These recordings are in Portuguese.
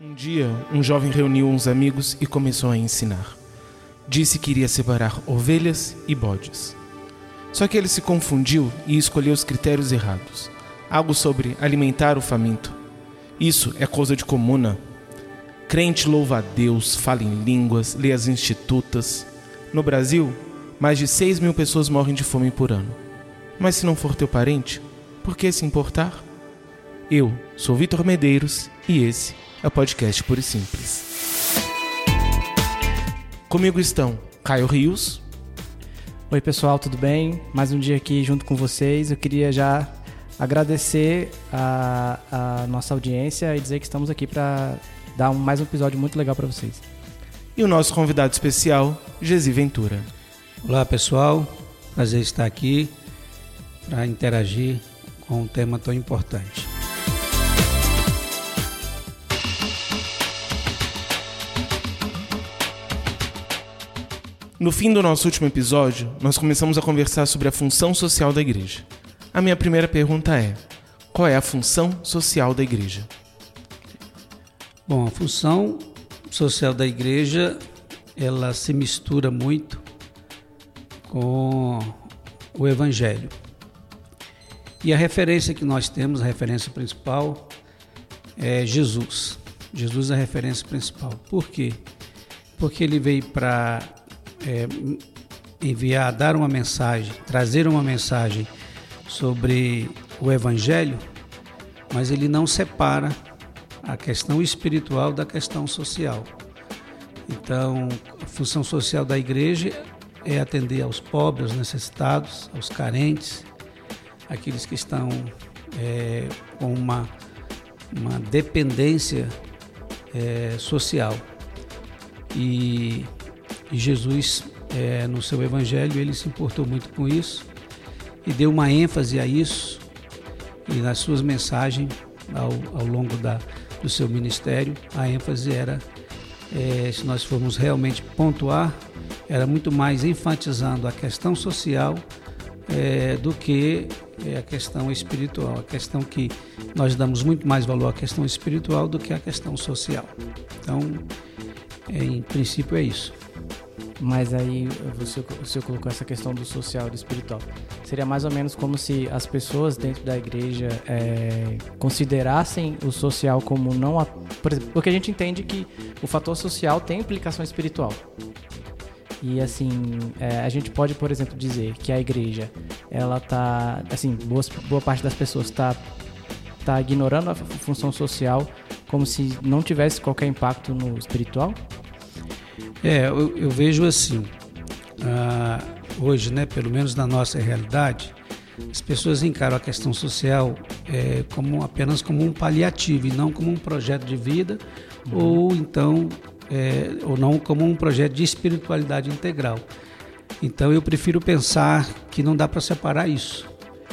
Um dia, um jovem reuniu uns amigos e começou a ensinar. Disse que iria separar ovelhas e bodes. Só que ele se confundiu e escolheu os critérios errados. Algo sobre alimentar o faminto. Isso é coisa de comuna. Crente louva a Deus, fala em línguas, lê as institutas. No Brasil, mais de 6 mil pessoas morrem de fome por ano. Mas se não for teu parente, por que se importar? Eu sou Vitor Medeiros e esse é o podcast Puro e Simples. Comigo estão Caio Rios. Oi, pessoal, tudo bem? Mais um dia aqui junto com vocês. Eu queria já agradecer a, a nossa audiência e dizer que estamos aqui para dar um, mais um episódio muito legal para vocês. E o nosso convidado especial, Gesi Ventura. Olá, pessoal. Prazer estar aqui para interagir com um tema tão importante. No fim do nosso último episódio, nós começamos a conversar sobre a função social da igreja. A minha primeira pergunta é: qual é a função social da igreja? Bom, a função social da igreja ela se mistura muito com o evangelho. E a referência que nós temos, a referência principal, é Jesus. Jesus é a referência principal. Por quê? Porque ele veio para é, enviar, dar uma mensagem, trazer uma mensagem sobre o Evangelho, mas ele não separa a questão espiritual da questão social. Então, a função social da igreja é atender aos pobres, aos necessitados, aos carentes, aqueles que estão é, com uma, uma dependência é, social. E, e Jesus, é, no seu evangelho, ele se importou muito com isso e deu uma ênfase a isso e nas suas mensagens ao, ao longo da, do seu ministério, a ênfase era, é, se nós formos realmente pontuar, era muito mais enfatizando a questão social é, do que é, a questão espiritual. A questão que nós damos muito mais valor à questão espiritual do que à questão social. Então, em princípio, é isso. Mas aí você, você colocou essa questão do social e do espiritual. Seria mais ou menos como se as pessoas dentro da igreja é, considerassem o social como não. A, por exemplo, porque a gente entende que o fator social tem implicação espiritual. E assim, é, a gente pode, por exemplo, dizer que a igreja, ela tá, assim, boa, boa parte das pessoas está tá ignorando a função social como se não tivesse qualquer impacto no espiritual? É, eu, eu vejo assim, ah, hoje, né, pelo menos na nossa realidade, as pessoas encaram a questão social é, como apenas como um paliativo e não como um projeto de vida uhum. ou então é, ou não como um projeto de espiritualidade integral. Então eu prefiro pensar que não dá para separar isso.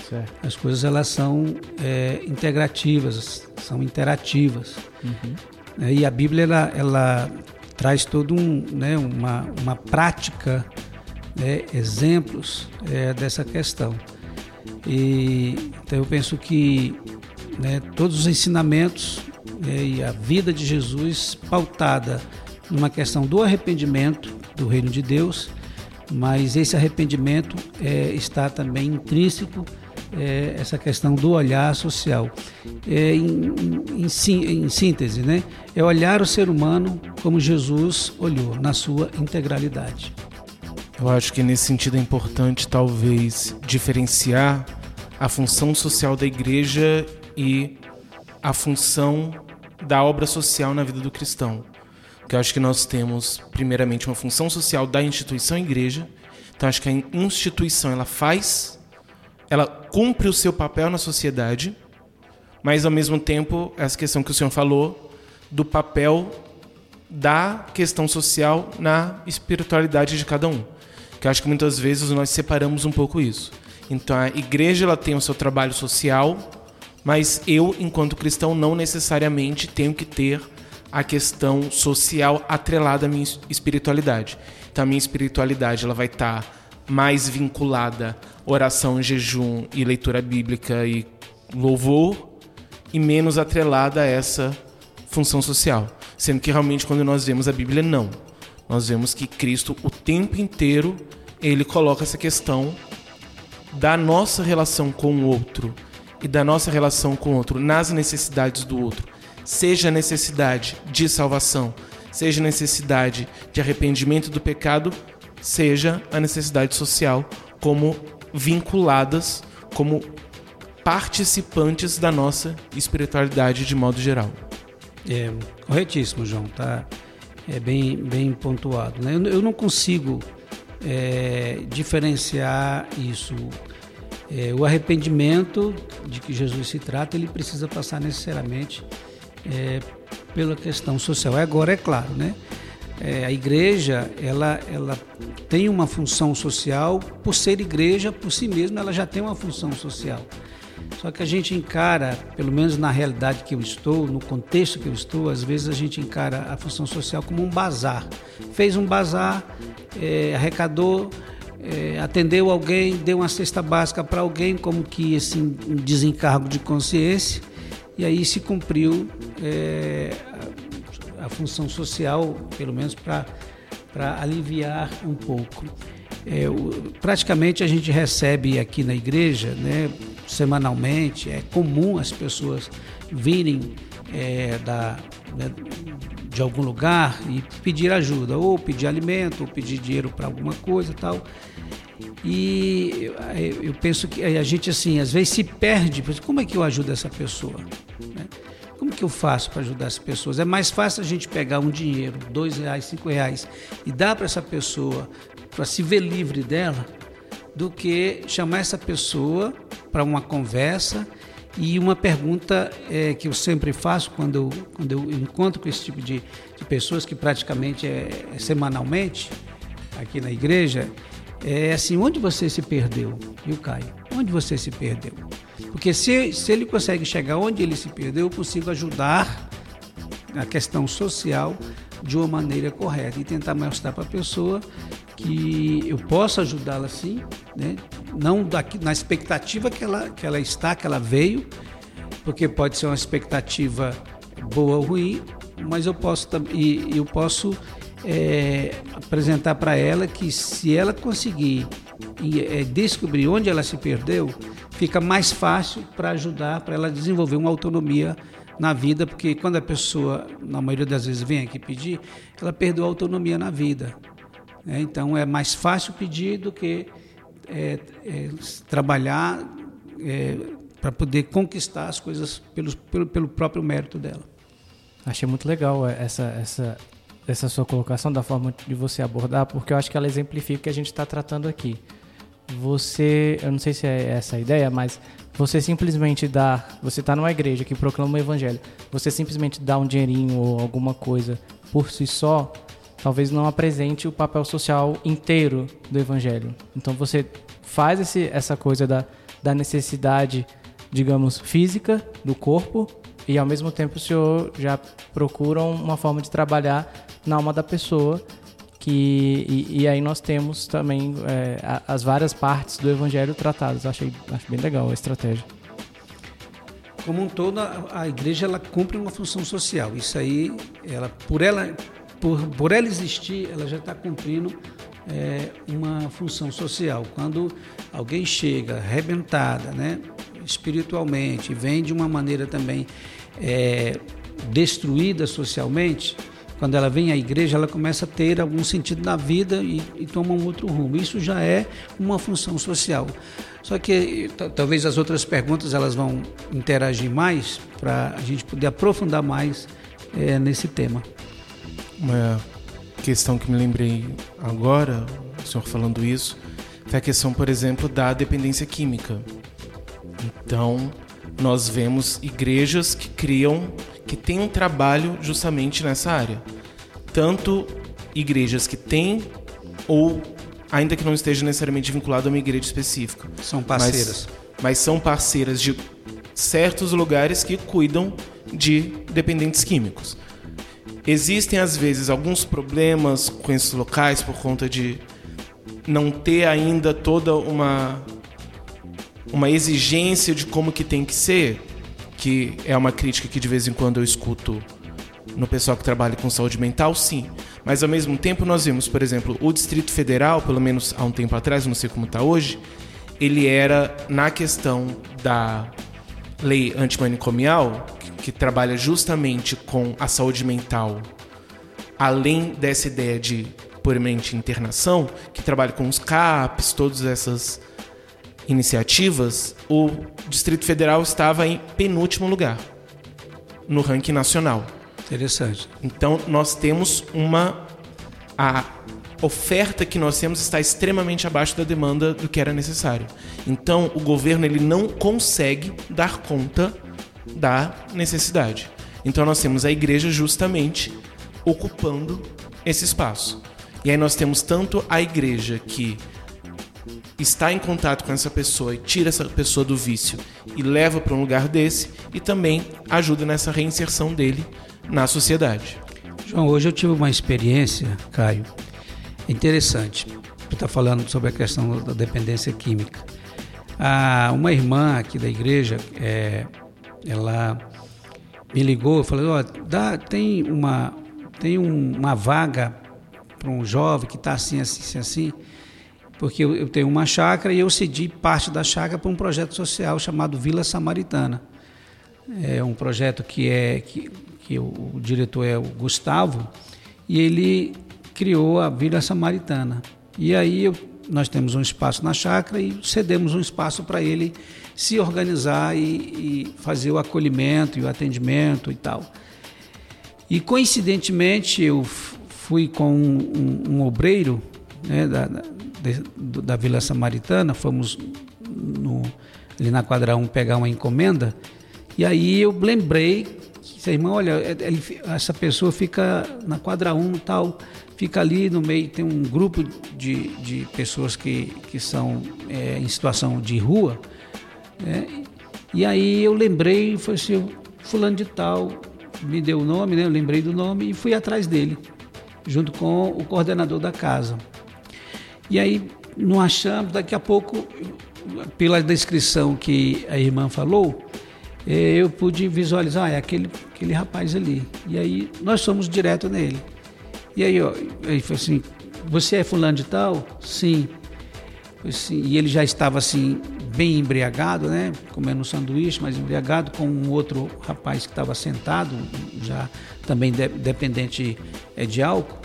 Certo. As coisas elas são é, integrativas, são interativas. Uhum. É, e a Bíblia ela, ela traz todo um, né, uma, uma prática, né, exemplos é, dessa questão. E, então eu penso que né, todos os ensinamentos né, e a vida de Jesus pautada numa questão do arrependimento do reino de Deus, mas esse arrependimento é, está também intrínseco é, essa questão do olhar social. É, em, em, em, síntese, né? é olhar o ser humano como Jesus olhou, na sua integralidade. Eu acho que nesse sentido é importante, talvez, diferenciar a função social da igreja e a função da obra social na vida do cristão. Porque eu acho que nós temos, primeiramente, uma função social da instituição igreja. Então, acho que a instituição ela faz, ela cumpre o seu papel na sociedade, mas ao mesmo tempo, essa questão que o senhor falou, do papel da questão social na espiritualidade de cada um. Que eu acho que muitas vezes nós separamos um pouco isso. Então a igreja ela tem o seu trabalho social, mas eu, enquanto cristão, não necessariamente tenho que ter a questão social atrelada à minha espiritualidade. Então a minha espiritualidade ela vai estar tá mais vinculada oração, jejum e leitura bíblica e louvor e menos atrelada a essa função social. Sendo que realmente quando nós vemos a Bíblia, não. Nós vemos que Cristo o tempo inteiro ele coloca essa questão da nossa relação com o outro e da nossa relação com o outro nas necessidades do outro, seja necessidade de salvação, seja necessidade de arrependimento do pecado, seja a necessidade social, como vinculadas, como participantes da nossa espiritualidade de modo geral. É, corretíssimo, João, tá? É bem, bem pontuado. Né? Eu, eu não consigo é, diferenciar isso. É, o arrependimento de que Jesus se trata, ele precisa passar necessariamente é, pela questão social. Agora, é claro, né? É, a igreja ela, ela tem uma função social, por ser igreja, por si mesma, ela já tem uma função social. Só que a gente encara, pelo menos na realidade que eu estou, no contexto que eu estou, às vezes a gente encara a função social como um bazar. Fez um bazar, é, arrecadou, é, atendeu alguém, deu uma cesta básica para alguém, como que assim, um desencargo de consciência, e aí se cumpriu é, a, função social, pelo menos para aliviar um pouco. É, o, praticamente a gente recebe aqui na igreja, né, semanalmente, é comum as pessoas virem é, da, né, de algum lugar e pedir ajuda, ou pedir alimento, ou pedir dinheiro para alguma coisa tal. E eu penso que a gente, assim, às vezes se perde, como é que eu ajudo essa pessoa? Né? Como que eu faço para ajudar as pessoas? É mais fácil a gente pegar um dinheiro, dois reais, cinco reais, e dar para essa pessoa para se ver livre dela, do que chamar essa pessoa para uma conversa e uma pergunta é, que eu sempre faço quando eu, quando eu encontro com esse tipo de, de pessoas, que praticamente é, é semanalmente aqui na igreja, é assim: onde você se perdeu? Viu, Caio? Onde você se perdeu? Porque se, se ele consegue chegar onde ele se perdeu, eu consigo ajudar a questão social de uma maneira correta e tentar mostrar para a pessoa que eu possa ajudá-la sim, né? não daqui, na expectativa que ela, que ela está, que ela veio, porque pode ser uma expectativa boa ou ruim, mas eu posso, e, eu posso é, apresentar para ela que se ela conseguir é, descobrir onde ela se perdeu, fica mais fácil para ajudar, para ela desenvolver uma autonomia na vida, porque quando a pessoa, na maioria das vezes, vem aqui pedir, ela perdeu a autonomia na vida. Né? Então é mais fácil pedir do que é, é, trabalhar é, para poder conquistar as coisas pelo, pelo, pelo próprio mérito dela. Achei muito legal essa, essa, essa sua colocação, da forma de você abordar, porque eu acho que ela exemplifica o que a gente está tratando aqui. Você, eu não sei se é essa a ideia, mas você simplesmente dá, você está numa igreja que proclama o evangelho, você simplesmente dá um dinheirinho ou alguma coisa por si só, talvez não apresente o papel social inteiro do evangelho. Então você faz esse, essa coisa da, da necessidade, digamos, física do corpo e ao mesmo tempo o senhor já procura uma forma de trabalhar na alma da pessoa que e, e aí nós temos também é, as várias partes do evangelho tratadas. Achei acho bem legal a estratégia. Como um todo, a, a igreja ela cumpre uma função social. Isso aí, ela por ela por, por ela existir, ela já está cumprindo é, uma função social. Quando alguém chega arrebentada, né, espiritualmente, vem de uma maneira também é, destruída socialmente, quando ela vem à igreja, ela começa a ter algum sentido na vida e, e toma um outro rumo. Isso já é uma função social. Só que talvez as outras perguntas elas vão interagir mais para a gente poder aprofundar mais é, nesse tema. Uma questão que me lembrei agora, o senhor falando isso, foi a questão, por exemplo, da dependência química. Então, nós vemos igrejas que criam, que têm um trabalho justamente nessa área. Tanto igrejas que têm ou ainda que não esteja necessariamente vinculado a uma igreja específica. São parceiras. Mas, mas são parceiras de certos lugares que cuidam de dependentes químicos. Existem às vezes alguns problemas com esses locais por conta de não ter ainda toda uma uma exigência de como que tem que ser, que é uma crítica que de vez em quando eu escuto no pessoal que trabalha com saúde mental, sim. Mas ao mesmo tempo nós vemos, por exemplo, o Distrito Federal, pelo menos há um tempo atrás, não sei como está hoje, ele era na questão da lei antimanicomial, que, que trabalha justamente com a saúde mental, além dessa ideia de puramente internação, que trabalha com os CAPs, todas essas iniciativas, o Distrito Federal estava em penúltimo lugar no ranking nacional. Interessante. Então nós temos uma a oferta que nós temos está extremamente abaixo da demanda do que era necessário. Então o governo ele não consegue dar conta da necessidade. Então nós temos a igreja justamente ocupando esse espaço. E aí nós temos tanto a igreja que está em contato com essa pessoa e tira essa pessoa do vício e leva para um lugar desse e também ajuda nessa reinserção dele na sociedade. João, hoje eu tive uma experiência, Caio, interessante. Você está falando sobre a questão da dependência química. Ah, uma irmã aqui da igreja, é, ela me ligou e falou: dá, tem uma tem um, uma vaga para um jovem que está assim, assim, assim porque eu, eu tenho uma chácara e eu cedi parte da chácara para um projeto social chamado Vila Samaritana. É um projeto que é que, que o, o diretor é o Gustavo e ele criou a Vila Samaritana. E aí eu, nós temos um espaço na chácara e cedemos um espaço para ele se organizar e, e, fazer o acolhimento e o atendimento e tal. E coincidentemente eu fui com um, um, um obreiro né, da, de, da Vila Samaritana, fomos no, ali na quadra 1 pegar uma encomenda, e aí eu lembrei, que, irmão, olha, é, ele, essa pessoa fica na quadra 1 tal, fica ali no meio, tem um grupo de, de pessoas que, que são é, em situação de rua, né? e aí eu lembrei, foi assim, fulano de tal, me deu o nome, né? eu lembrei do nome e fui atrás dele, junto com o coordenador da casa. E aí não achamos, daqui a pouco, pela descrição que a irmã falou, eh, eu pude visualizar, ah, é aquele, aquele rapaz ali. E aí nós fomos direto nele. E aí, ele falou assim, você é fulano de tal? Sim. Assim, e ele já estava assim, bem embriagado, né? Comendo um sanduíche, mas embriagado, com um outro rapaz que estava sentado, já também de, dependente é, de álcool.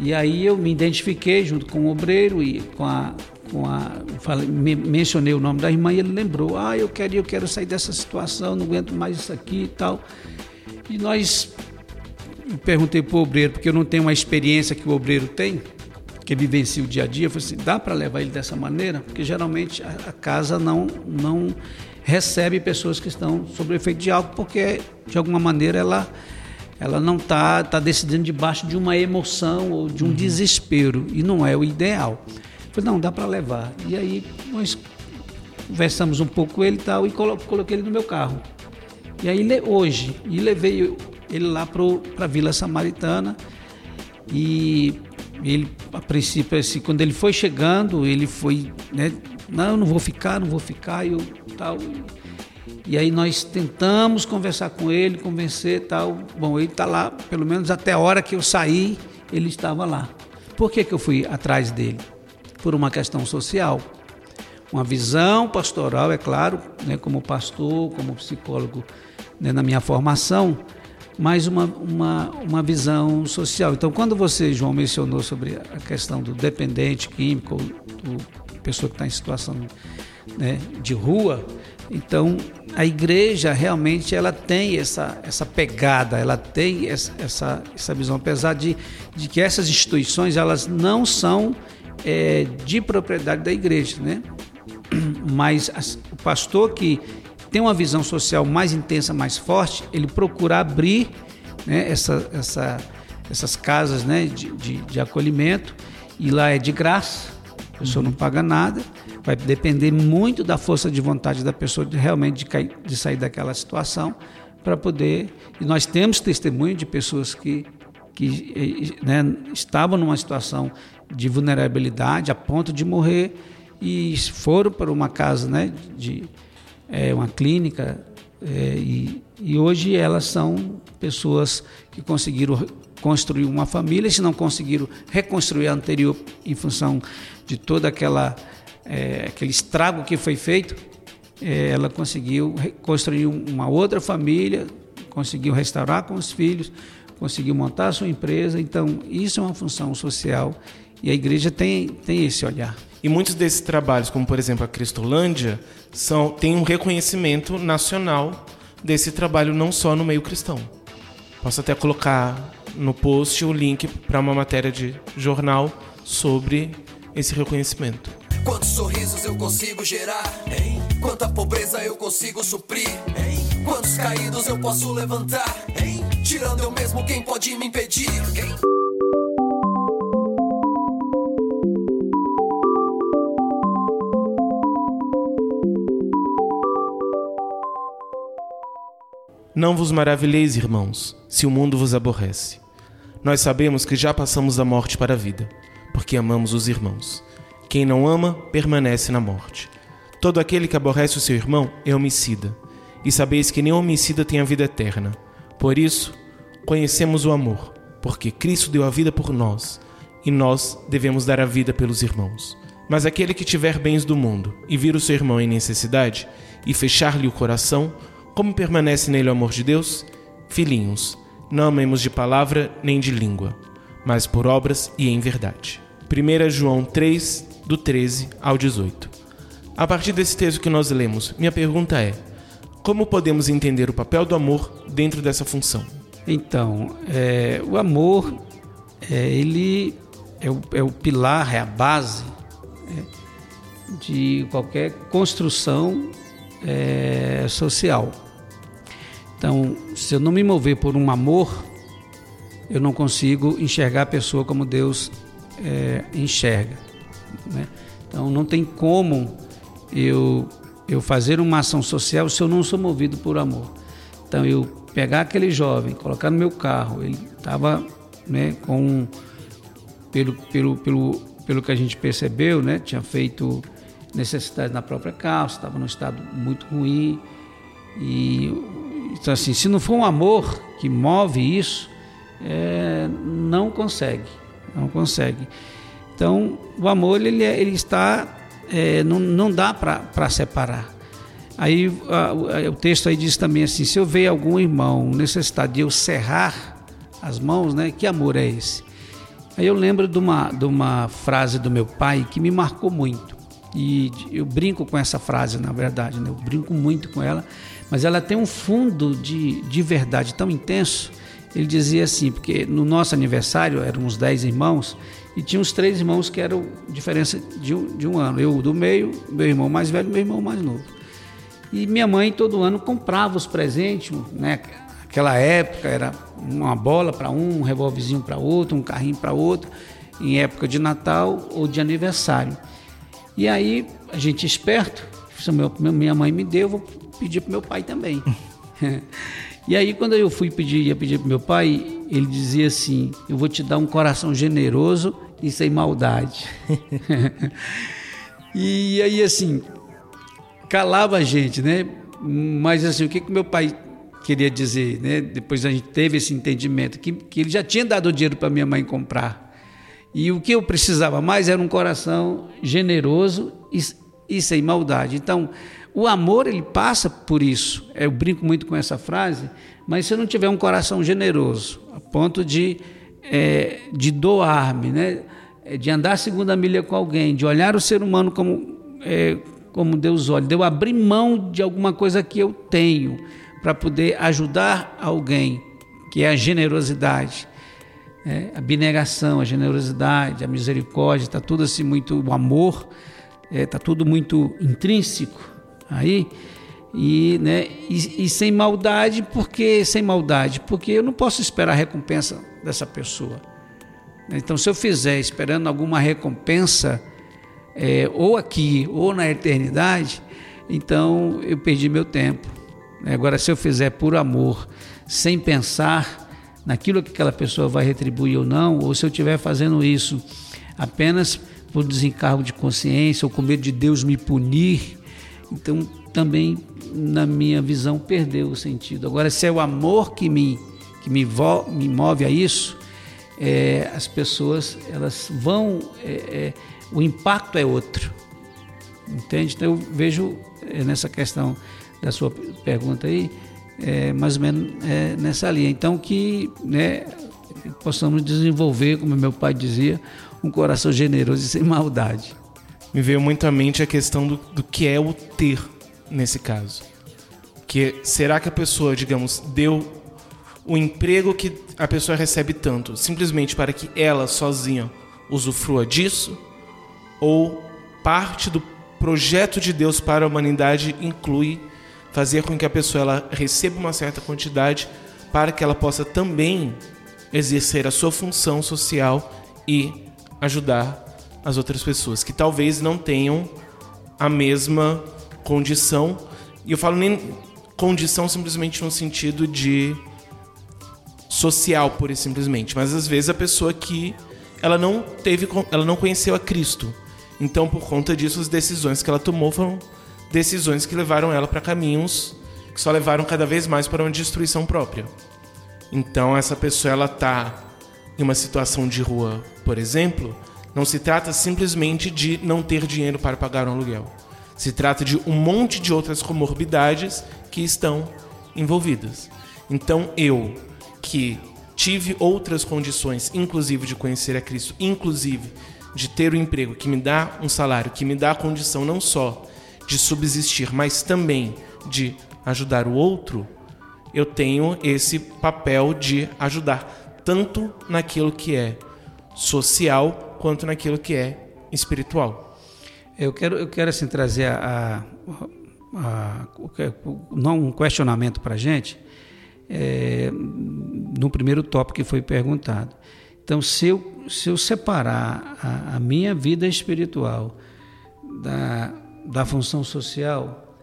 E aí eu me identifiquei junto com o obreiro e com a. Com a falei, me, mencionei o nome da irmã e ele lembrou: ah, eu quero, eu quero sair dessa situação, não aguento mais isso aqui e tal. E nós. Perguntei para o obreiro, porque eu não tenho uma experiência que o obreiro tem, que vivencia o dia a dia. Eu falei assim: dá para levar ele dessa maneira? Porque geralmente a, a casa não, não recebe pessoas que estão sob efeito de álcool, porque de alguma maneira ela ela não está tá decidindo debaixo de uma emoção ou de um uhum. desespero, e não é o ideal. Eu falei, não, dá para levar. E aí nós conversamos um pouco com ele e tal, e coloquei ele no meu carro. E aí hoje, e levei ele lá para a Vila Samaritana, e ele, a princípio, assim, quando ele foi chegando, ele foi, né, não, não vou ficar, não vou ficar, e eu tal. E aí nós tentamos conversar com ele, convencer tal. Bom, ele está lá, pelo menos até a hora que eu saí, ele estava lá. Por que, que eu fui atrás dele? Por uma questão social. Uma visão pastoral, é claro, né, como pastor, como psicólogo né, na minha formação, mas uma, uma, uma visão social. Então, quando você, João, mencionou sobre a questão do dependente químico, do pessoa que está em situação né, de rua, então, a igreja realmente ela tem essa, essa pegada, ela tem essa, essa, visão, apesar de, de que essas instituições elas não são é, de propriedade da igreja, né? Mas as, o pastor que tem uma visão social mais intensa, mais forte, ele procura abrir né, essa, essa, essas casas né, de, de, de acolhimento. E lá é de graça, a pessoa não paga nada Vai depender muito da força de vontade da pessoa de realmente de, cair, de sair daquela situação para poder. E nós temos testemunho de pessoas que, que né, estavam numa situação de vulnerabilidade a ponto de morrer e foram para uma casa, né, de é, uma clínica é, e E hoje elas são pessoas que conseguiram construir uma família, se não conseguiram reconstruir a anterior em função de toda aquela é, aquele estrago que foi feito, é, ela conseguiu construir uma outra família, conseguiu restaurar com os filhos, conseguiu montar a sua empresa. Então, isso é uma função social e a igreja tem, tem esse olhar. E muitos desses trabalhos, como por exemplo a Cristolândia, são, tem um reconhecimento nacional desse trabalho não só no meio cristão. Posso até colocar no post o link para uma matéria de jornal sobre esse reconhecimento. Quantos sorrisos eu consigo gerar? Hein? Quanta pobreza eu consigo suprir? Hein? Quantos caídos eu posso levantar? Hein? Tirando eu mesmo, quem pode me impedir? Quem? Não vos maravilheis, irmãos, se o mundo vos aborrece. Nós sabemos que já passamos da morte para a vida, porque amamos os irmãos. Quem não ama, permanece na morte. Todo aquele que aborrece o seu irmão é homicida, e sabeis que nem homicida tem a vida eterna. Por isso, conhecemos o amor, porque Cristo deu a vida por nós, e nós devemos dar a vida pelos irmãos. Mas aquele que tiver bens do mundo e vir o seu irmão em necessidade, e fechar-lhe o coração, como permanece nele o amor de Deus? Filhinhos, não amemos de palavra nem de língua, mas por obras e em verdade. 1 João 3, do 13 ao 18. A partir desse texto que nós lemos, minha pergunta é: como podemos entender o papel do amor dentro dessa função? Então, é, o amor, é, ele é o, é o, pilar, é a base né, de qualquer construção é, social. Então, se eu não me mover por um amor, eu não consigo enxergar a pessoa como Deus é, enxerga. Né? Então, não tem como eu, eu fazer uma ação social se eu não sou movido por amor. Então, eu pegar aquele jovem, colocar no meu carro, ele estava né, com. Pelo, pelo, pelo, pelo que a gente percebeu, né, tinha feito necessidade na própria casa, estava num estado muito ruim. E então, assim, se não for um amor que move isso, é, não consegue, não consegue. Então, o amor ele, é, ele está, é, não, não dá para separar. Aí a, a, o texto aí diz também assim: se eu ver algum irmão necessitado de eu cerrar as mãos, né? Que amor é esse? Aí eu lembro de uma, de uma frase do meu pai que me marcou muito. E eu brinco com essa frase, na verdade, né? eu brinco muito com ela mas ela tem um fundo de, de verdade tão intenso. Ele dizia assim, porque no nosso aniversário éramos dez irmãos e tinha uns três irmãos que eram diferença de um, de um ano. Eu do meio, meu irmão mais velho, meu irmão mais novo. E minha mãe todo ano comprava os presentes, né? Aquela época era uma bola para um, um revolvezinho para outro, um carrinho para outro, em época de Natal ou de aniversário. E aí a gente esperto, minha mãe me deu, vou pedir para meu pai também. e aí quando eu fui pedir, ia pedir para meu pai, ele dizia assim: "Eu vou te dar um coração generoso e sem maldade". e aí assim, calava a gente, né? Mas assim, o que que meu pai queria dizer, né? Depois a gente teve esse entendimento que, que ele já tinha dado o dinheiro para minha mãe comprar. E o que eu precisava mais era um coração generoso e, e sem maldade. Então, o amor, ele passa por isso. Eu brinco muito com essa frase, mas se eu não tiver um coração generoso, a ponto de, é, de doar-me, né? É, de andar a segunda milha com alguém, de olhar o ser humano como, é, como Deus olha, de eu abrir mão de alguma coisa que eu tenho para poder ajudar alguém, que é a generosidade. É, a abnegação, a generosidade, a misericórdia, está tudo assim muito, o amor, está é, tudo muito intrínseco aí e, né, e, e, sem maldade, porque sem maldade, porque eu não posso esperar a recompensa dessa pessoa. Então, se eu fizer esperando alguma recompensa, é, ou aqui ou na eternidade, então eu perdi meu tempo. Agora, se eu fizer por amor, sem pensar naquilo que aquela pessoa vai retribuir ou não, ou se eu estiver fazendo isso apenas por desencargo de consciência ou com medo de Deus me punir, então também, na minha visão, perdeu o sentido. Agora, se é o amor que me, que me, vo, me move a isso, é, as pessoas elas vão. É, é, o impacto é outro. Entende? Então eu vejo é, nessa questão da sua pergunta aí, é, mais ou menos é, nessa linha. Então que né, possamos desenvolver, como meu pai dizia, um coração generoso e sem maldade. Me veio muito à mente a questão do, do que é o ter nesse caso. Que será que a pessoa, digamos, deu o emprego que a pessoa recebe tanto simplesmente para que ela sozinha usufrua disso? Ou parte do projeto de Deus para a humanidade inclui fazer com que a pessoa ela receba uma certa quantidade para que ela possa também exercer a sua função social e ajudar as outras pessoas que talvez não tenham a mesma condição. E eu falo nem condição simplesmente no sentido de social, pura e simplesmente, mas às vezes a pessoa que ela não teve, ela não conheceu a Cristo. Então, por conta disso, as decisões que ela tomou foram decisões que levaram ela para caminhos que só levaram cada vez mais para uma destruição própria. Então, essa pessoa ela tá em uma situação de rua, por exemplo, não se trata simplesmente de não ter dinheiro para pagar um aluguel. Se trata de um monte de outras comorbidades que estão envolvidas. Então, eu que tive outras condições, inclusive de conhecer a Cristo, inclusive de ter o um emprego que me dá um salário, que me dá a condição não só de subsistir, mas também de ajudar o outro, eu tenho esse papel de ajudar tanto naquilo que é social quanto naquilo que é espiritual. Eu quero, eu quero assim trazer a, a, a não um questionamento para a gente é, no primeiro tópico que foi perguntado. Então, se eu, se eu separar a, a minha vida espiritual da, da função social,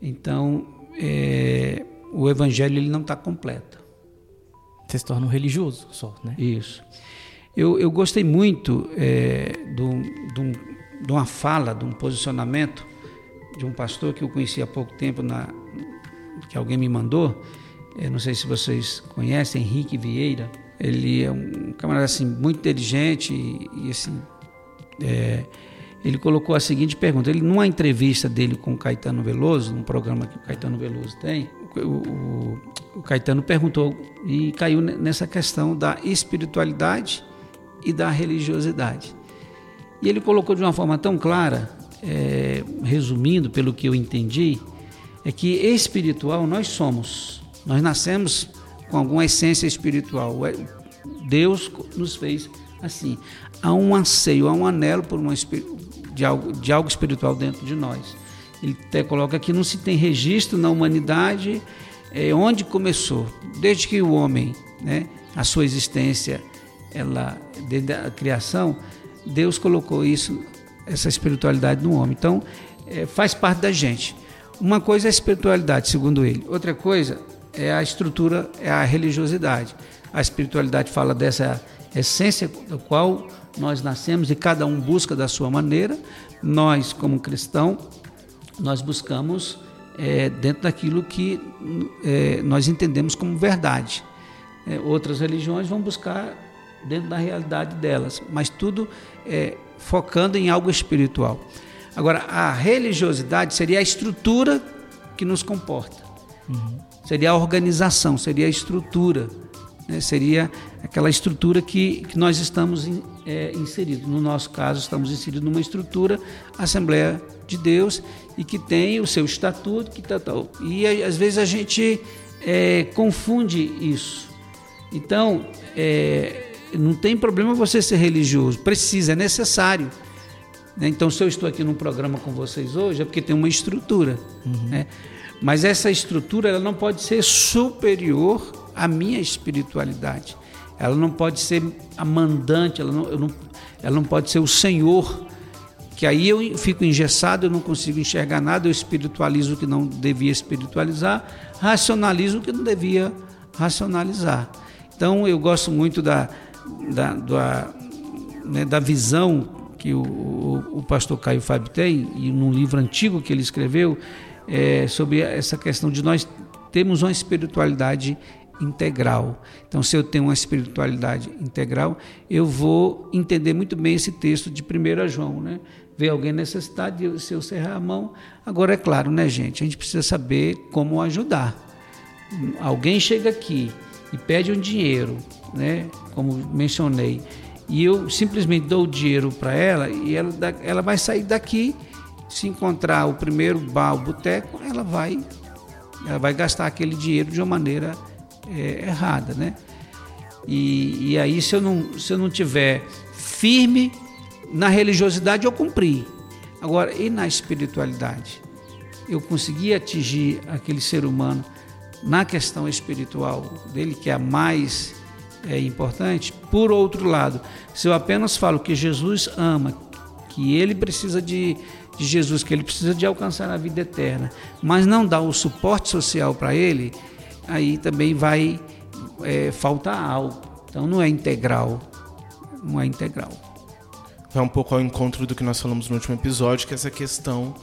então é, o evangelho ele não está completo. Você se torna um religioso só, né? Isso. Eu, eu gostei muito é, de, de uma fala, de um posicionamento de um pastor que eu conheci há pouco tempo, na, que alguém me mandou. Eu não sei se vocês conhecem, Henrique Vieira ele é um camarada assim muito inteligente e, e assim é, ele colocou a seguinte pergunta. Ele numa entrevista dele com o Caetano Veloso, num programa que o Caetano Veloso tem, o, o, o Caetano perguntou e caiu nessa questão da espiritualidade e da religiosidade. E ele colocou de uma forma tão clara, é, resumindo pelo que eu entendi, é que espiritual nós somos. Nós nascemos com alguma essência espiritual. Deus nos fez assim. Há um anseio, há um anelo por uma, de, algo, de algo espiritual dentro de nós. Ele até coloca que não se tem registro na humanidade é, onde começou, desde que o homem, né, a sua existência, ela desde a criação, Deus colocou isso, essa espiritualidade no homem. Então, é, faz parte da gente. Uma coisa é a espiritualidade, segundo ele. Outra coisa é a estrutura, é a religiosidade. A espiritualidade fala dessa essência da qual nós nascemos e cada um busca da sua maneira. Nós, como cristão, nós buscamos é, dentro daquilo que é, nós entendemos como verdade. É, outras religiões vão buscar dentro da realidade delas, mas tudo é, focando em algo espiritual. Agora, a religiosidade seria a estrutura que nos comporta. Uhum seria a organização, seria a estrutura, né? seria aquela estrutura que, que nós estamos in, é, inseridos. No nosso caso, estamos inseridos numa estrutura, Assembleia de Deus, e que tem o seu estatuto, que tá, tal. E às vezes a gente é, confunde isso. Então, é, não tem problema você ser religioso, precisa, é necessário. Né? Então, se eu estou aqui num programa com vocês hoje, é porque tem uma estrutura. Uhum. Né? Mas essa estrutura ela não pode ser superior à minha espiritualidade. Ela não pode ser a mandante, ela não, não, ela não pode ser o Senhor, que aí eu fico engessado, eu não consigo enxergar nada, eu espiritualizo o que não devia espiritualizar, racionalizo o que não devia racionalizar. Então eu gosto muito da, da, da, né, da visão que o, o, o pastor Caio Fábio tem, e num livro antigo que ele escreveu, é, sobre essa questão de nós termos uma espiritualidade integral. Então, se eu tenho uma espiritualidade integral, eu vou entender muito bem esse texto de 1 João, né? Ver alguém necessitado, se eu cerrar a mão. Agora, é claro, né, gente? A gente precisa saber como ajudar. Alguém chega aqui e pede um dinheiro, né? Como mencionei, e eu simplesmente dou o dinheiro para ela e ela, ela vai sair daqui, se encontrar o primeiro bar, o boteco, ela vai, ela vai gastar aquele dinheiro de uma maneira é, errada, né? E, e, aí se eu não se eu não tiver firme na religiosidade eu cumpri. Agora e na espiritualidade? Eu consegui atingir aquele ser humano na questão espiritual dele que é a mais é, importante. Por outro lado, se eu apenas falo que Jesus ama, que ele precisa de, de Jesus, que ele precisa de alcançar a vida eterna, mas não dá o suporte social para ele, aí também vai é, faltar algo. Então não é integral, não é integral. Vai um pouco ao encontro do que nós falamos no último episódio, que é essa questão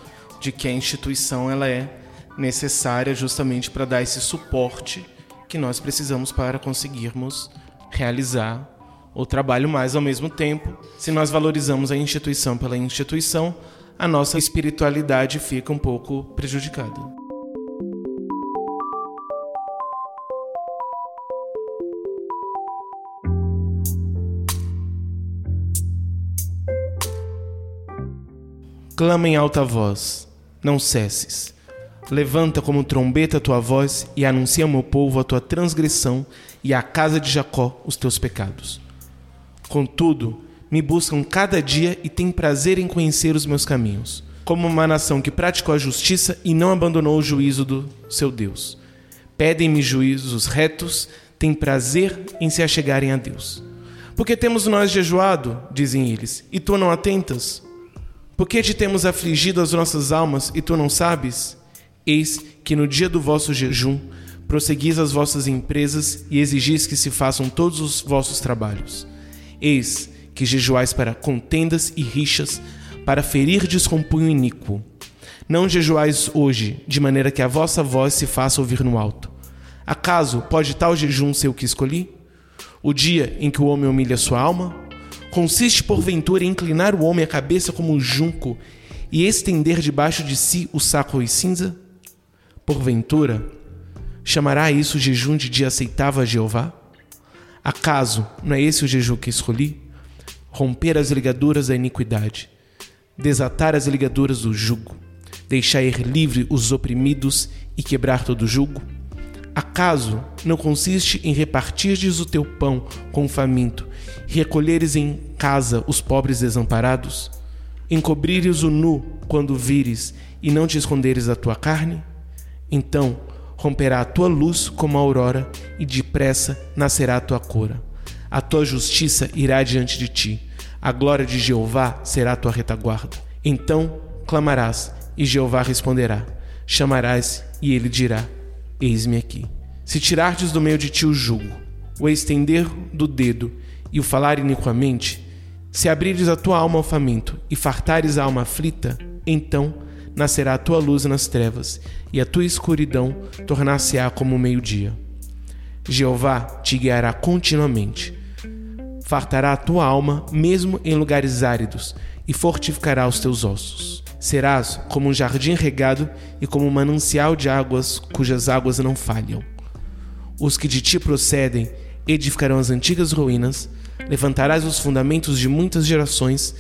de que a instituição ela é necessária justamente para dar esse suporte que nós precisamos para conseguirmos realizar o trabalho, mas ao mesmo tempo, se nós valorizamos a instituição pela instituição, a nossa espiritualidade fica um pouco prejudicada. Clama em alta voz, não cesses. Levanta como trombeta a tua voz e anuncia ao meu povo a tua transgressão e à casa de Jacó os teus pecados. Contudo, me buscam cada dia e têm prazer em conhecer os meus caminhos, como uma nação que praticou a justiça e não abandonou o juízo do seu Deus. Pedem-me juízos retos, têm prazer em se achegarem a Deus. Porque temos nós jejuado, dizem eles, e tu não atentas? Por que te temos afligido as nossas almas e tu não sabes? Eis que no dia do vosso jejum prosseguis as vossas empresas e exigis que se façam todos os vossos trabalhos. Eis que jejuais para contendas e rixas, para ferir descompunho iníquo. Não jejuais hoje, de maneira que a vossa voz se faça ouvir no alto. Acaso pode tal jejum ser o que escolhi? O dia em que o homem humilha sua alma? Consiste, porventura, em inclinar o homem a cabeça como um junco e estender debaixo de si o saco e cinza? Porventura, chamará isso jejum de dia aceitável a Jeová? Acaso não é esse o jejum que escolhi? Romper as ligaduras da iniquidade, desatar as ligaduras do jugo, deixar ir livre os oprimidos e quebrar todo o jugo? Acaso não consiste em repartirdes o teu pão com o faminto, recolheres em casa os pobres desamparados? Encobrires o nu quando vires e não te esconderes da tua carne? Então romperá a tua luz como a aurora e depressa nascerá a tua cora. A tua justiça irá diante de ti, a glória de Jeová será a tua retaguarda. Então clamarás e Jeová responderá. Chamarás e ele dirá: Eis-me aqui. Se tirardes do meio de ti o jugo, o estender do dedo e o falar iniquamente, se abrires a tua alma ao faminto e fartares a alma aflita, então nascerá a tua luz nas trevas, e a tua escuridão tornar-se-á como o meio-dia. Jeová te guiará continuamente. Fartará a tua alma mesmo em lugares áridos, e fortificará os teus ossos. Serás como um jardim regado e como um manancial de águas cujas águas não falham. Os que de ti procedem edificarão as antigas ruínas, levantarás os fundamentos de muitas gerações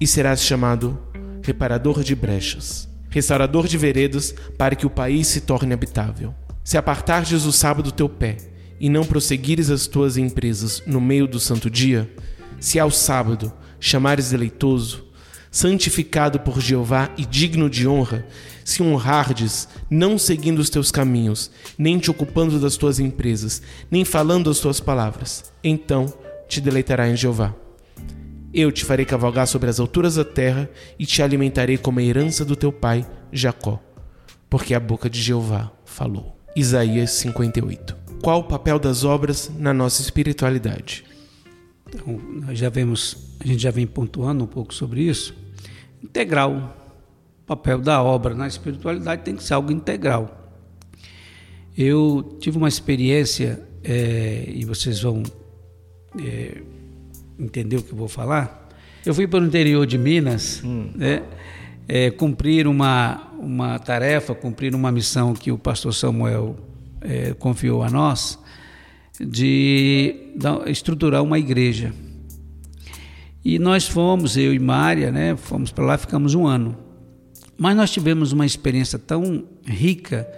e serás chamado reparador de brechas, restaurador de veredas, para que o país se torne habitável. Se apartardes o sábado do teu pé e não prosseguires as tuas empresas no meio do santo dia, se ao sábado chamares deleitoso, santificado por Jeová e digno de honra, se honrardes, não seguindo os teus caminhos, nem te ocupando das tuas empresas, nem falando as tuas palavras, então te deleitará em Jeová. Eu te farei cavalgar sobre as alturas da terra e te alimentarei como a herança do teu pai, Jacó, porque a boca de Jeová falou. Isaías 58. Qual o papel das obras na nossa espiritualidade? Então, nós já vemos, a gente já vem pontuando um pouco sobre isso integral. o papel da obra na espiritualidade tem que ser algo integral. Eu tive uma experiência, é, e vocês vão é, entender o que eu vou falar. Eu fui para o interior de Minas, hum. né, é, cumprir uma, uma tarefa, cumprir uma missão que o pastor Samuel é, confiou a nós, de estruturar uma igreja. E nós fomos, eu e Mária, né, fomos para lá, ficamos um ano. Mas nós tivemos uma experiência tão rica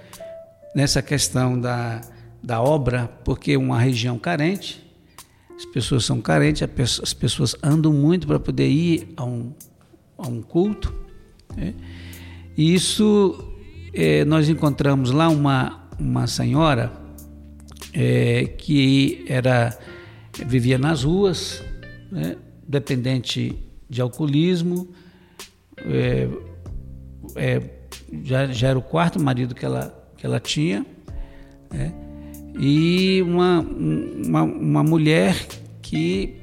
nessa questão da, da obra, porque é uma região carente, as pessoas são carentes, as pessoas andam muito para poder ir a um, a um culto. Né? E isso, é, nós encontramos lá uma, uma senhora é, que era vivia nas ruas, né? dependente de alcoolismo, é, é, já, já era o quarto marido que ela, que ela tinha, né? E uma, uma, uma mulher que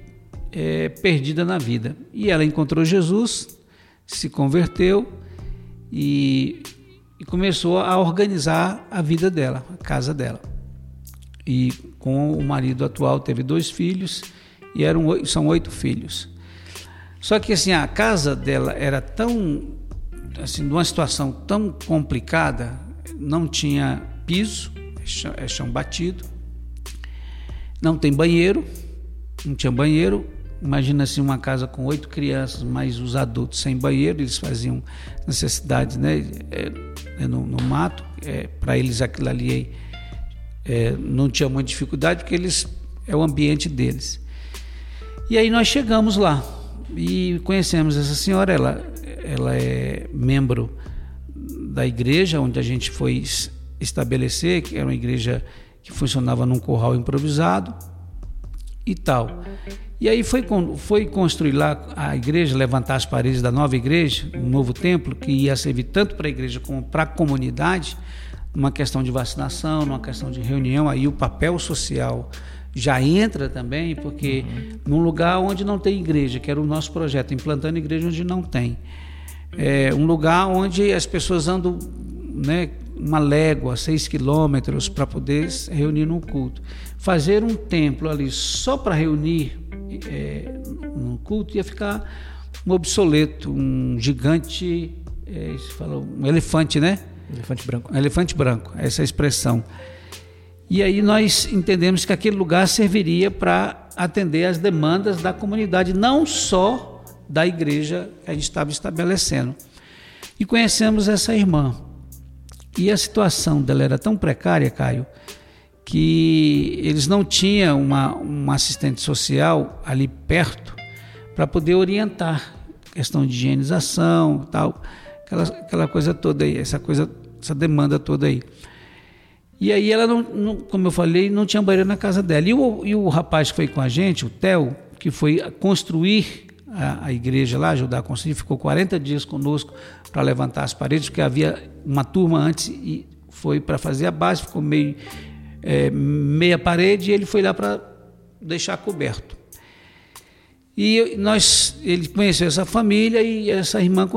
é perdida na vida. E ela encontrou Jesus, se converteu e, e começou a organizar a vida dela, a casa dela. E com o marido atual teve dois filhos e eram são oito filhos. Só que assim a casa dela era tão assim numa situação tão complicada, não tinha piso, chão, é chão batido, não tem banheiro, não tinha banheiro. Imagina assim uma casa com oito crianças, mais os adultos sem banheiro, eles faziam necessidades, né, é, é no, no, mato. É, Para eles aquilo ali é, não tinha muita dificuldade, porque eles é o ambiente deles. E aí nós chegamos lá e conhecemos essa senhora, ela, ela é membro da igreja onde a gente foi estabelecer, que era uma igreja que funcionava num curral improvisado e tal. E aí foi, foi construir lá a igreja, levantar as paredes da nova igreja, um novo templo, que ia servir tanto para a igreja como para a comunidade, numa questão de vacinação, numa questão de reunião, aí o papel social já entra também, porque uhum. num lugar onde não tem igreja, que era o nosso projeto, implantando igreja onde não tem. É um lugar onde as pessoas andam né, uma légua, seis quilômetros, para poder se reunir num culto. Fazer um templo ali só para reunir é, num culto ia ficar um obsoleto, um gigante, é, fala, um elefante, né? Elefante branco. Um elefante branco, essa é expressão. E aí nós entendemos que aquele lugar serviria para atender as demandas da comunidade, não só da igreja que a gente estava estabelecendo. E conhecemos essa irmã. E a situação dela era tão precária, Caio, que eles não tinham uma, uma assistente social ali perto para poder orientar questão de higienização, tal, aquela, aquela coisa toda aí, essa coisa, essa demanda toda aí. E aí ela não, não, como eu falei, não tinha banheiro na casa dela. E o, e o rapaz que foi com a gente, o Theo, que foi construir a, a, igreja lá, ajudar a construir, ficou 40 dias conosco para levantar as paredes, porque havia uma turma antes e foi para fazer a base, ficou meio é, meia parede e ele foi lá para deixar coberto. E nós, ele conheceu essa família e essa irmã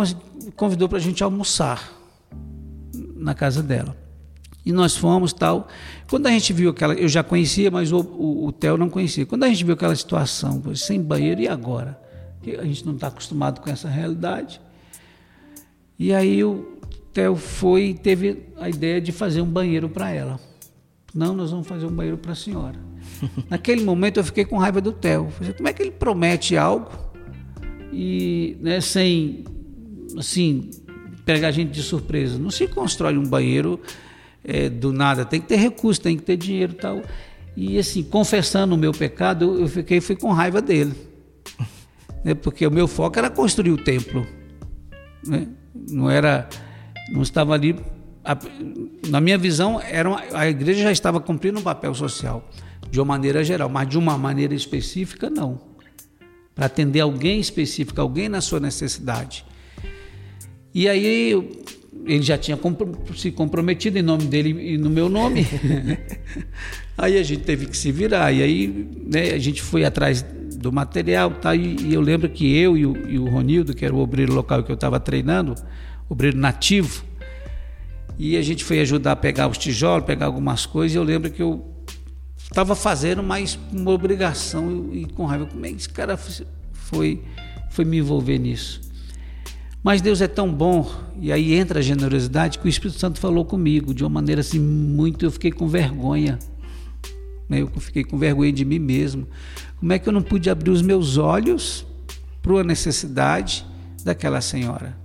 convidou para a gente almoçar na casa dela. E nós fomos tal. Quando a gente viu aquela, eu já conhecia, mas o, o, o Theo não conhecia. Quando a gente viu aquela situação, sem banheiro, e agora? A gente não está acostumado com essa realidade. E aí o Theo foi e teve a ideia de fazer um banheiro para ela. Não, nós vamos fazer um banheiro para a senhora. Naquele momento eu fiquei com raiva do Theo. Como é que ele promete algo e né, sem assim pegar a gente de surpresa? Não se constrói um banheiro é, do nada, tem que ter recurso, tem que ter dinheiro tal. E assim, confessando o meu pecado, eu fiquei fui com raiva dele. Né? Porque o meu foco era construir o templo. Né? Não era. Não estava ali. A, na minha visão, era uma, a igreja já estava cumprindo um papel social, de uma maneira geral, mas de uma maneira específica, não. Para atender alguém específico, alguém na sua necessidade. E aí ele já tinha se comprometido em nome dele e no meu nome. aí a gente teve que se virar. E aí né, a gente foi atrás do material. Tá? E, e eu lembro que eu e o, e o Ronildo, que era o obreiro local que eu estava treinando, obreiro nativo. E a gente foi ajudar a pegar os tijolos, pegar algumas coisas. E eu lembro que eu estava fazendo, mas uma obrigação e, e com raiva. Como é que esse cara foi, foi me envolver nisso? Mas Deus é tão bom, e aí entra a generosidade, que o Espírito Santo falou comigo de uma maneira assim muito. Eu fiquei com vergonha. Né? Eu fiquei com vergonha de mim mesmo. Como é que eu não pude abrir os meus olhos para a necessidade daquela senhora?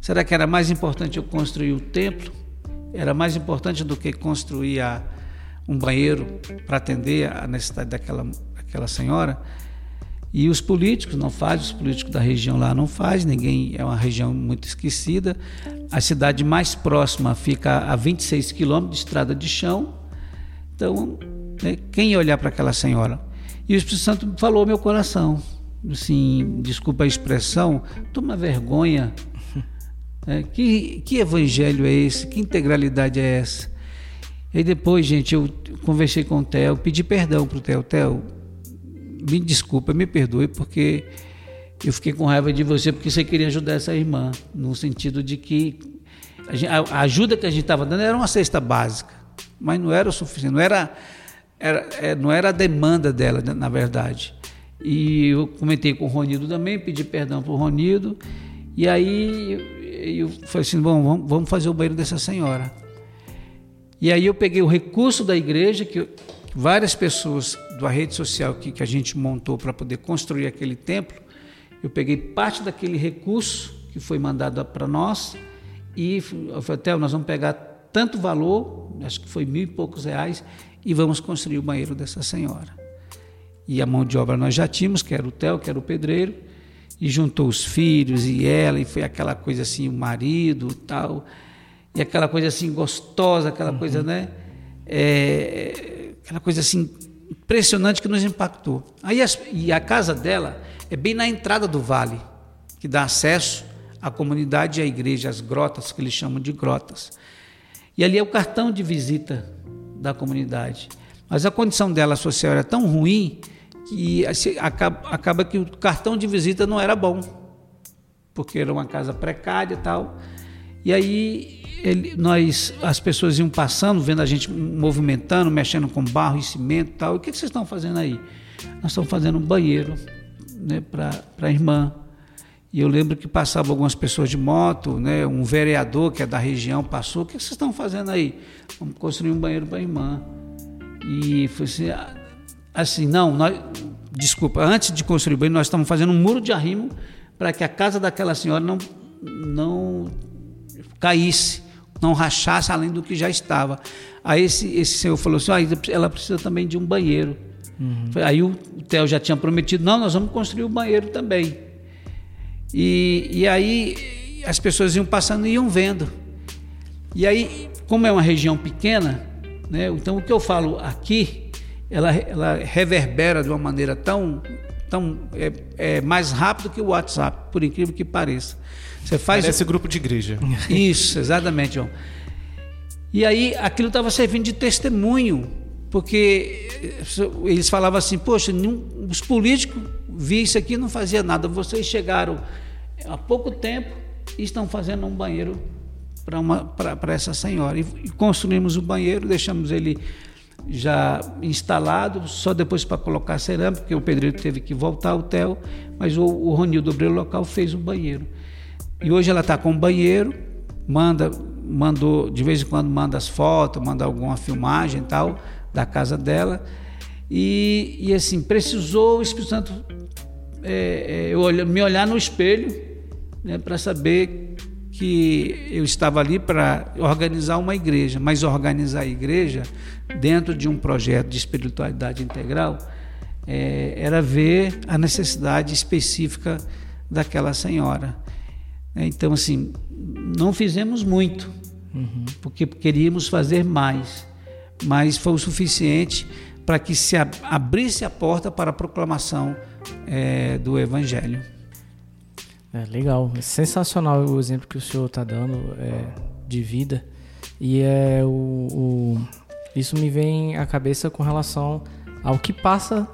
Será que era mais importante eu construir o templo? Era mais importante do que construir a, um banheiro para atender a necessidade daquela, daquela senhora? E os políticos não fazem, os políticos da região lá não fazem, ninguém é uma região muito esquecida. A cidade mais próxima fica a 26 quilômetros de estrada de chão. Então, né, quem olhar para aquela senhora? E o Espírito Santo falou ao meu coração, assim, desculpa a expressão, toma vergonha. É, que, que evangelho é esse? Que integralidade é essa? E depois, gente, eu conversei com o Theo, pedi perdão para o Theo. Theo, me desculpa, me perdoe, porque eu fiquei com raiva de você, porque você queria ajudar essa irmã, no sentido de que a, ajuda que a gente estava dando era uma cesta básica, mas não era o suficiente, não era, era, é, não era a demanda dela, na verdade. E eu comentei com o Ronido também, pedi perdão para o Ronido, e aí eu, eu falei assim: bom, vamos fazer o banheiro dessa senhora. E aí eu peguei o recurso da igreja, que várias pessoas da rede social que, que a gente montou para poder construir aquele templo, eu peguei parte daquele recurso que foi mandado para nós e eu falei, Theo, nós vamos pegar tanto valor, acho que foi mil e poucos reais, e vamos construir o banheiro dessa senhora. E a mão de obra nós já tínhamos, que era o Theo, que era o pedreiro, e juntou os filhos e ela, e foi aquela coisa assim, o marido tal, e aquela coisa assim gostosa, aquela uhum. coisa, né? É, aquela coisa assim impressionante que nos impactou. Aí as, e a casa dela é bem na entrada do vale, que dá acesso à comunidade e à igreja, as grotas, que eles chamam de grotas. E ali é o cartão de visita da comunidade. Mas a condição dela social era tão ruim que assim, acaba, acaba que o cartão de visita não era bom, porque era uma casa precária e tal. E aí ele, nós, as pessoas iam passando, vendo a gente movimentando, mexendo com barro e cimento e tal. O que, que vocês estão fazendo aí? Nós estamos fazendo um banheiro né, para a irmã. E eu lembro que passavam algumas pessoas de moto, né, um vereador que é da região passou. O que, vocês estão fazendo aí? Vamos construir um banheiro para a irmã. E foi assim, ah, assim, não, nós, desculpa, antes de construir o banheiro, nós estamos fazendo um muro de arrimo para que a casa daquela senhora não, não caísse não rachasse além do que já estava. Aí esse, esse senhor falou assim: ah, ela precisa também de um banheiro. Uhum. Aí o Theo já tinha prometido: não, nós vamos construir o banheiro também. E, e aí as pessoas iam passando e iam vendo. E aí, como é uma região pequena, né, então o que eu falo aqui, ela, ela reverbera de uma maneira tão, tão é, é mais rápido que o WhatsApp, por incrível que pareça. Você faz esse grupo de igreja. Isso, exatamente, João. E aí aquilo estava servindo de testemunho, porque eles falavam assim: poxa, os políticos viam isso aqui não fazia nada. Vocês chegaram há pouco tempo e estão fazendo um banheiro para essa senhora. E, e construímos o banheiro, deixamos ele já instalado, só depois para colocar cerâmica, porque o pedreiro teve que voltar ao hotel, mas o, o Ronildo Obreiro local fez o banheiro. E hoje ela está com um banheiro, manda, mandou, de vez em quando manda as fotos, manda alguma filmagem e tal da casa dela. E, e assim, precisou o Espírito Santo é, é, eu me olhar no espelho né, para saber que eu estava ali para organizar uma igreja, mas organizar a igreja dentro de um projeto de espiritualidade integral é, era ver a necessidade específica daquela senhora. É, então, assim, não fizemos muito, uhum. porque queríamos fazer mais, mas foi o suficiente para que se abrisse a porta para a proclamação é, do Evangelho. É legal, é sensacional o exemplo que o senhor está dando é, de vida e é o, o, isso me vem à cabeça com relação ao que passa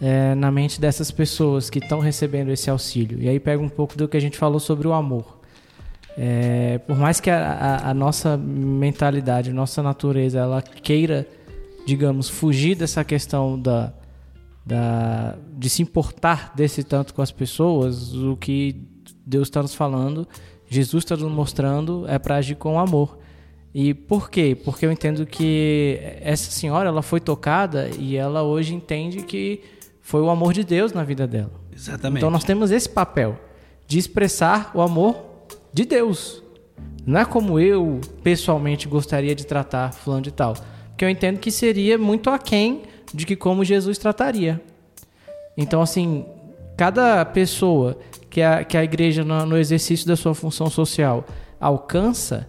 é, na mente dessas pessoas que estão recebendo esse auxílio. E aí pega um pouco do que a gente falou sobre o amor. É, por mais que a, a, a nossa mentalidade, nossa natureza, ela queira, digamos, fugir dessa questão da, da, de se importar desse tanto com as pessoas, o que Deus está nos falando, Jesus está nos mostrando, é para agir com amor. E por quê? Porque eu entendo que essa senhora ela foi tocada e ela hoje entende que foi o amor de Deus na vida dela. Exatamente. Então nós temos esse papel de expressar o amor de Deus. Não é como eu pessoalmente gostaria de tratar fulano de tal. Porque eu entendo que seria muito aquém de que como Jesus trataria. Então, assim, cada pessoa que a, que a igreja, no, no exercício da sua função social, alcança,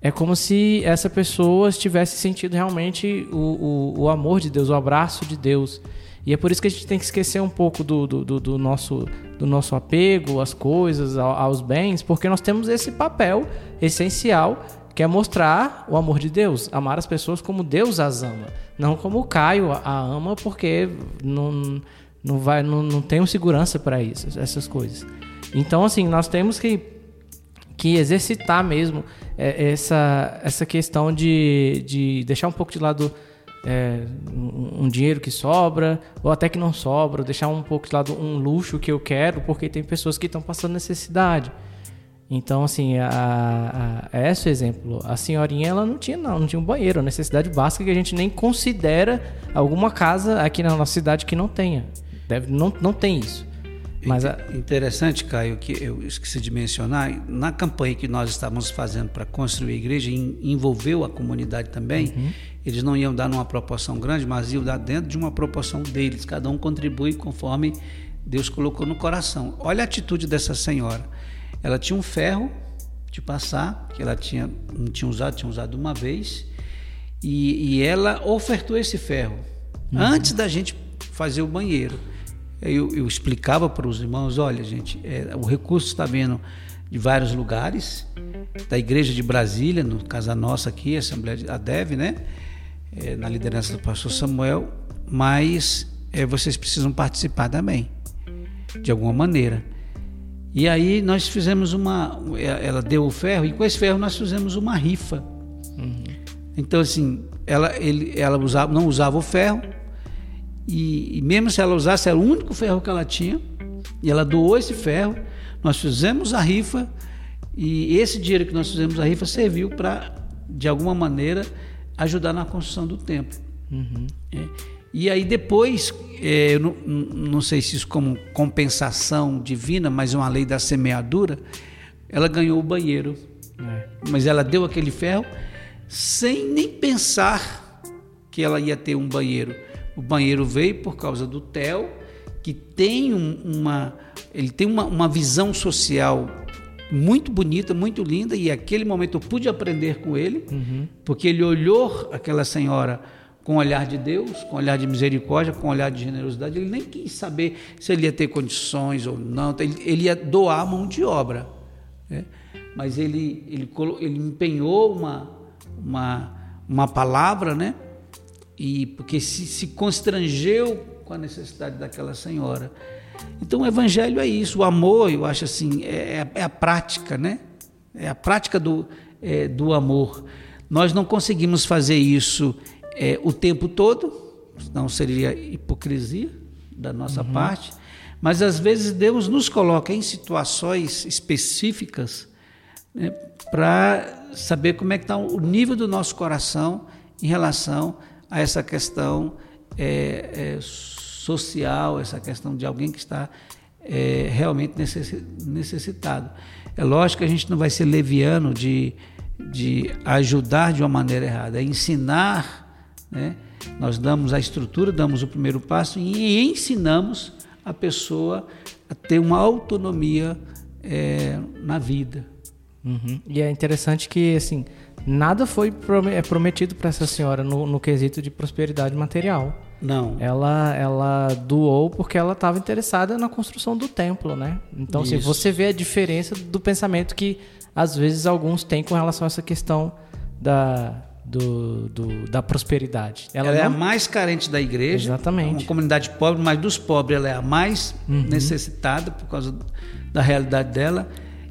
é como se essa pessoa tivesse sentido realmente o, o, o, amor de Deus, o abraço de Deus. E é por isso que a gente tem que esquecer um pouco do, do, do nosso, do nosso apego às coisas, aos bens, porque nós temos esse papel essencial que é mostrar o amor de Deus, amar as pessoas como Deus as ama, não como o Caio a ama, porque não, não, vai, não, não tem segurança para isso, essas coisas. Então, assim, nós temos que que exercitar mesmo é, essa, essa questão de, de deixar um pouco de lado é, um, um, dinheiro que sobra, ou até que não sobra, deixar um pouco de lado um luxo que eu quero, porque tem pessoas que estão passando necessidade. Então, assim, a, a, esse exemplo, a senhorinha ela não tinha não, não tinha um banheiro, necessidade básica que a gente nem considera alguma casa aqui na nossa cidade que não tenha. Deve, não, não tem isso. Mas a... Interessante, Caio, que eu esqueci de mencionar, na campanha que nós estávamos fazendo para construir a igreja, envolveu a comunidade também, uhum. Eles não iam dar numa proporção grande, mas iam dar dentro de uma proporção deles, cada um contribui conforme Deus colocou no coração. Olha a atitude dessa senhora. Ela tinha um ferro de passar, que ela tinha, não tinha usado, tinha usado uma vez, e, e ela ofertou esse ferro uhum. antes da gente fazer o banheiro eu, eu explicava para os irmãos: olha, gente, é, o recurso está vindo de vários lugares, da igreja de Brasília, no caso a nossa aqui, a Assembleia de Adeve, né? É, na liderança do pastor Samuel, mas é, vocês precisam participar também, de alguma maneira. E aí nós fizemos uma. Ela deu o ferro, e com esse ferro nós fizemos uma rifa. Uhum. Então, assim, ela, ele, ela usava, não usava o ferro, e, e, mesmo se ela usasse, era o único ferro que ela tinha. E ela doou esse ferro. Nós fizemos a rifa. E esse dinheiro que nós fizemos a rifa serviu para, de alguma maneira, ajudar na construção do templo. Uhum. É. E aí depois, é, eu não, não, sei se isso como compensação divina, mas uma lei da semeadura, ela ganhou o banheiro. É. Mas ela deu aquele ferro sem nem pensar que ela ia ter um banheiro. O banheiro veio por causa do Theo, que tem uma, ele tem uma, uma visão social muito bonita, muito linda, e aquele momento eu pude aprender com ele, uhum. porque ele olhou aquela senhora com o olhar de Deus, com o olhar de misericórdia, com o olhar de generosidade. Ele nem quis saber se ele ia ter condições ou não, ele, ele ia doar a mão de obra. Né? Mas ele, ele, ele empenhou uma, uma, uma palavra, né? e porque se, se constrangeu com a necessidade daquela senhora. Então o evangelho é isso, o amor, eu acho assim, é, é, é a prática, né? É a prática do, é, do amor. Nós não conseguimos fazer isso é, o tempo todo, não seria hipocrisia da nossa uhum. parte, mas às vezes Deus nos coloca em situações específicas né, para saber como é que está o nível do nosso coração em relação a essa questão é, é, social, essa questão de alguém que está é, realmente necessitado. É lógico que a gente não vai ser leviano de, de ajudar de uma maneira errada, é ensinar, né? nós damos a estrutura, damos o primeiro passo e ensinamos a pessoa a ter uma autonomia é, na vida. Uhum. E é interessante que, assim, nada foi é prometido para essa senhora no, no, quesito de prosperidade material. Não. Ela, ela doou porque ela estava interessada na construção do templo, né? Então, assim, você vê a diferença do pensamento que às vezes alguns têm com relação a essa questão da, do, do, da prosperidade. Ela, ela não... é a mais carente da igreja. Exatamente. Uma comunidade pobre, mas dos pobres ela é a mais uhum. necessitada por causa da realidade dela.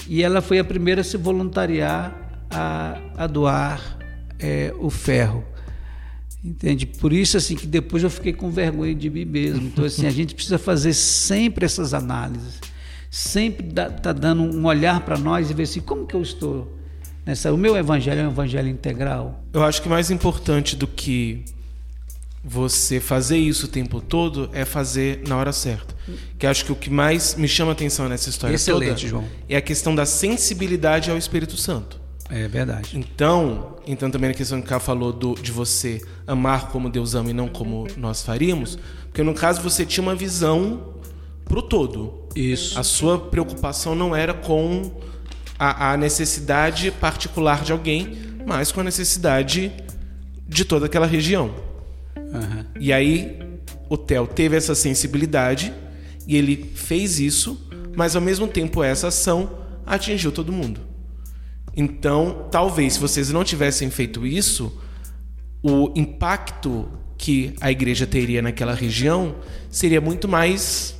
E ela foi a primeira a se voluntariar a, a doar é, o ferro. Entende? Por isso assim que depois eu fiquei com vergonha de mim mesmo. Então assim, a gente precisa fazer sempre essas análises. Sempre estar tá dando um olhar para nós e ver assim, como que eu estou nessa o meu evangelho é um evangelho integral. Eu acho que mais importante do que você fazer isso o tempo todo é fazer na hora certa. Que acho que o que mais me chama atenção nessa história Excelente, toda João. é a questão da sensibilidade ao Espírito Santo. É verdade. Então, então também a questão que o Cá falou do, de você amar como Deus ama e não como nós faríamos, porque no caso você tinha uma visão pro todo. Isso. A sua preocupação não era com a, a necessidade particular de alguém, mas com a necessidade de toda aquela região. Uhum. E aí o Theo teve essa sensibilidade e ele fez isso, mas ao mesmo tempo essa ação atingiu todo mundo. Então, talvez se vocês não tivessem feito isso, o impacto que a igreja teria naquela região seria muito mais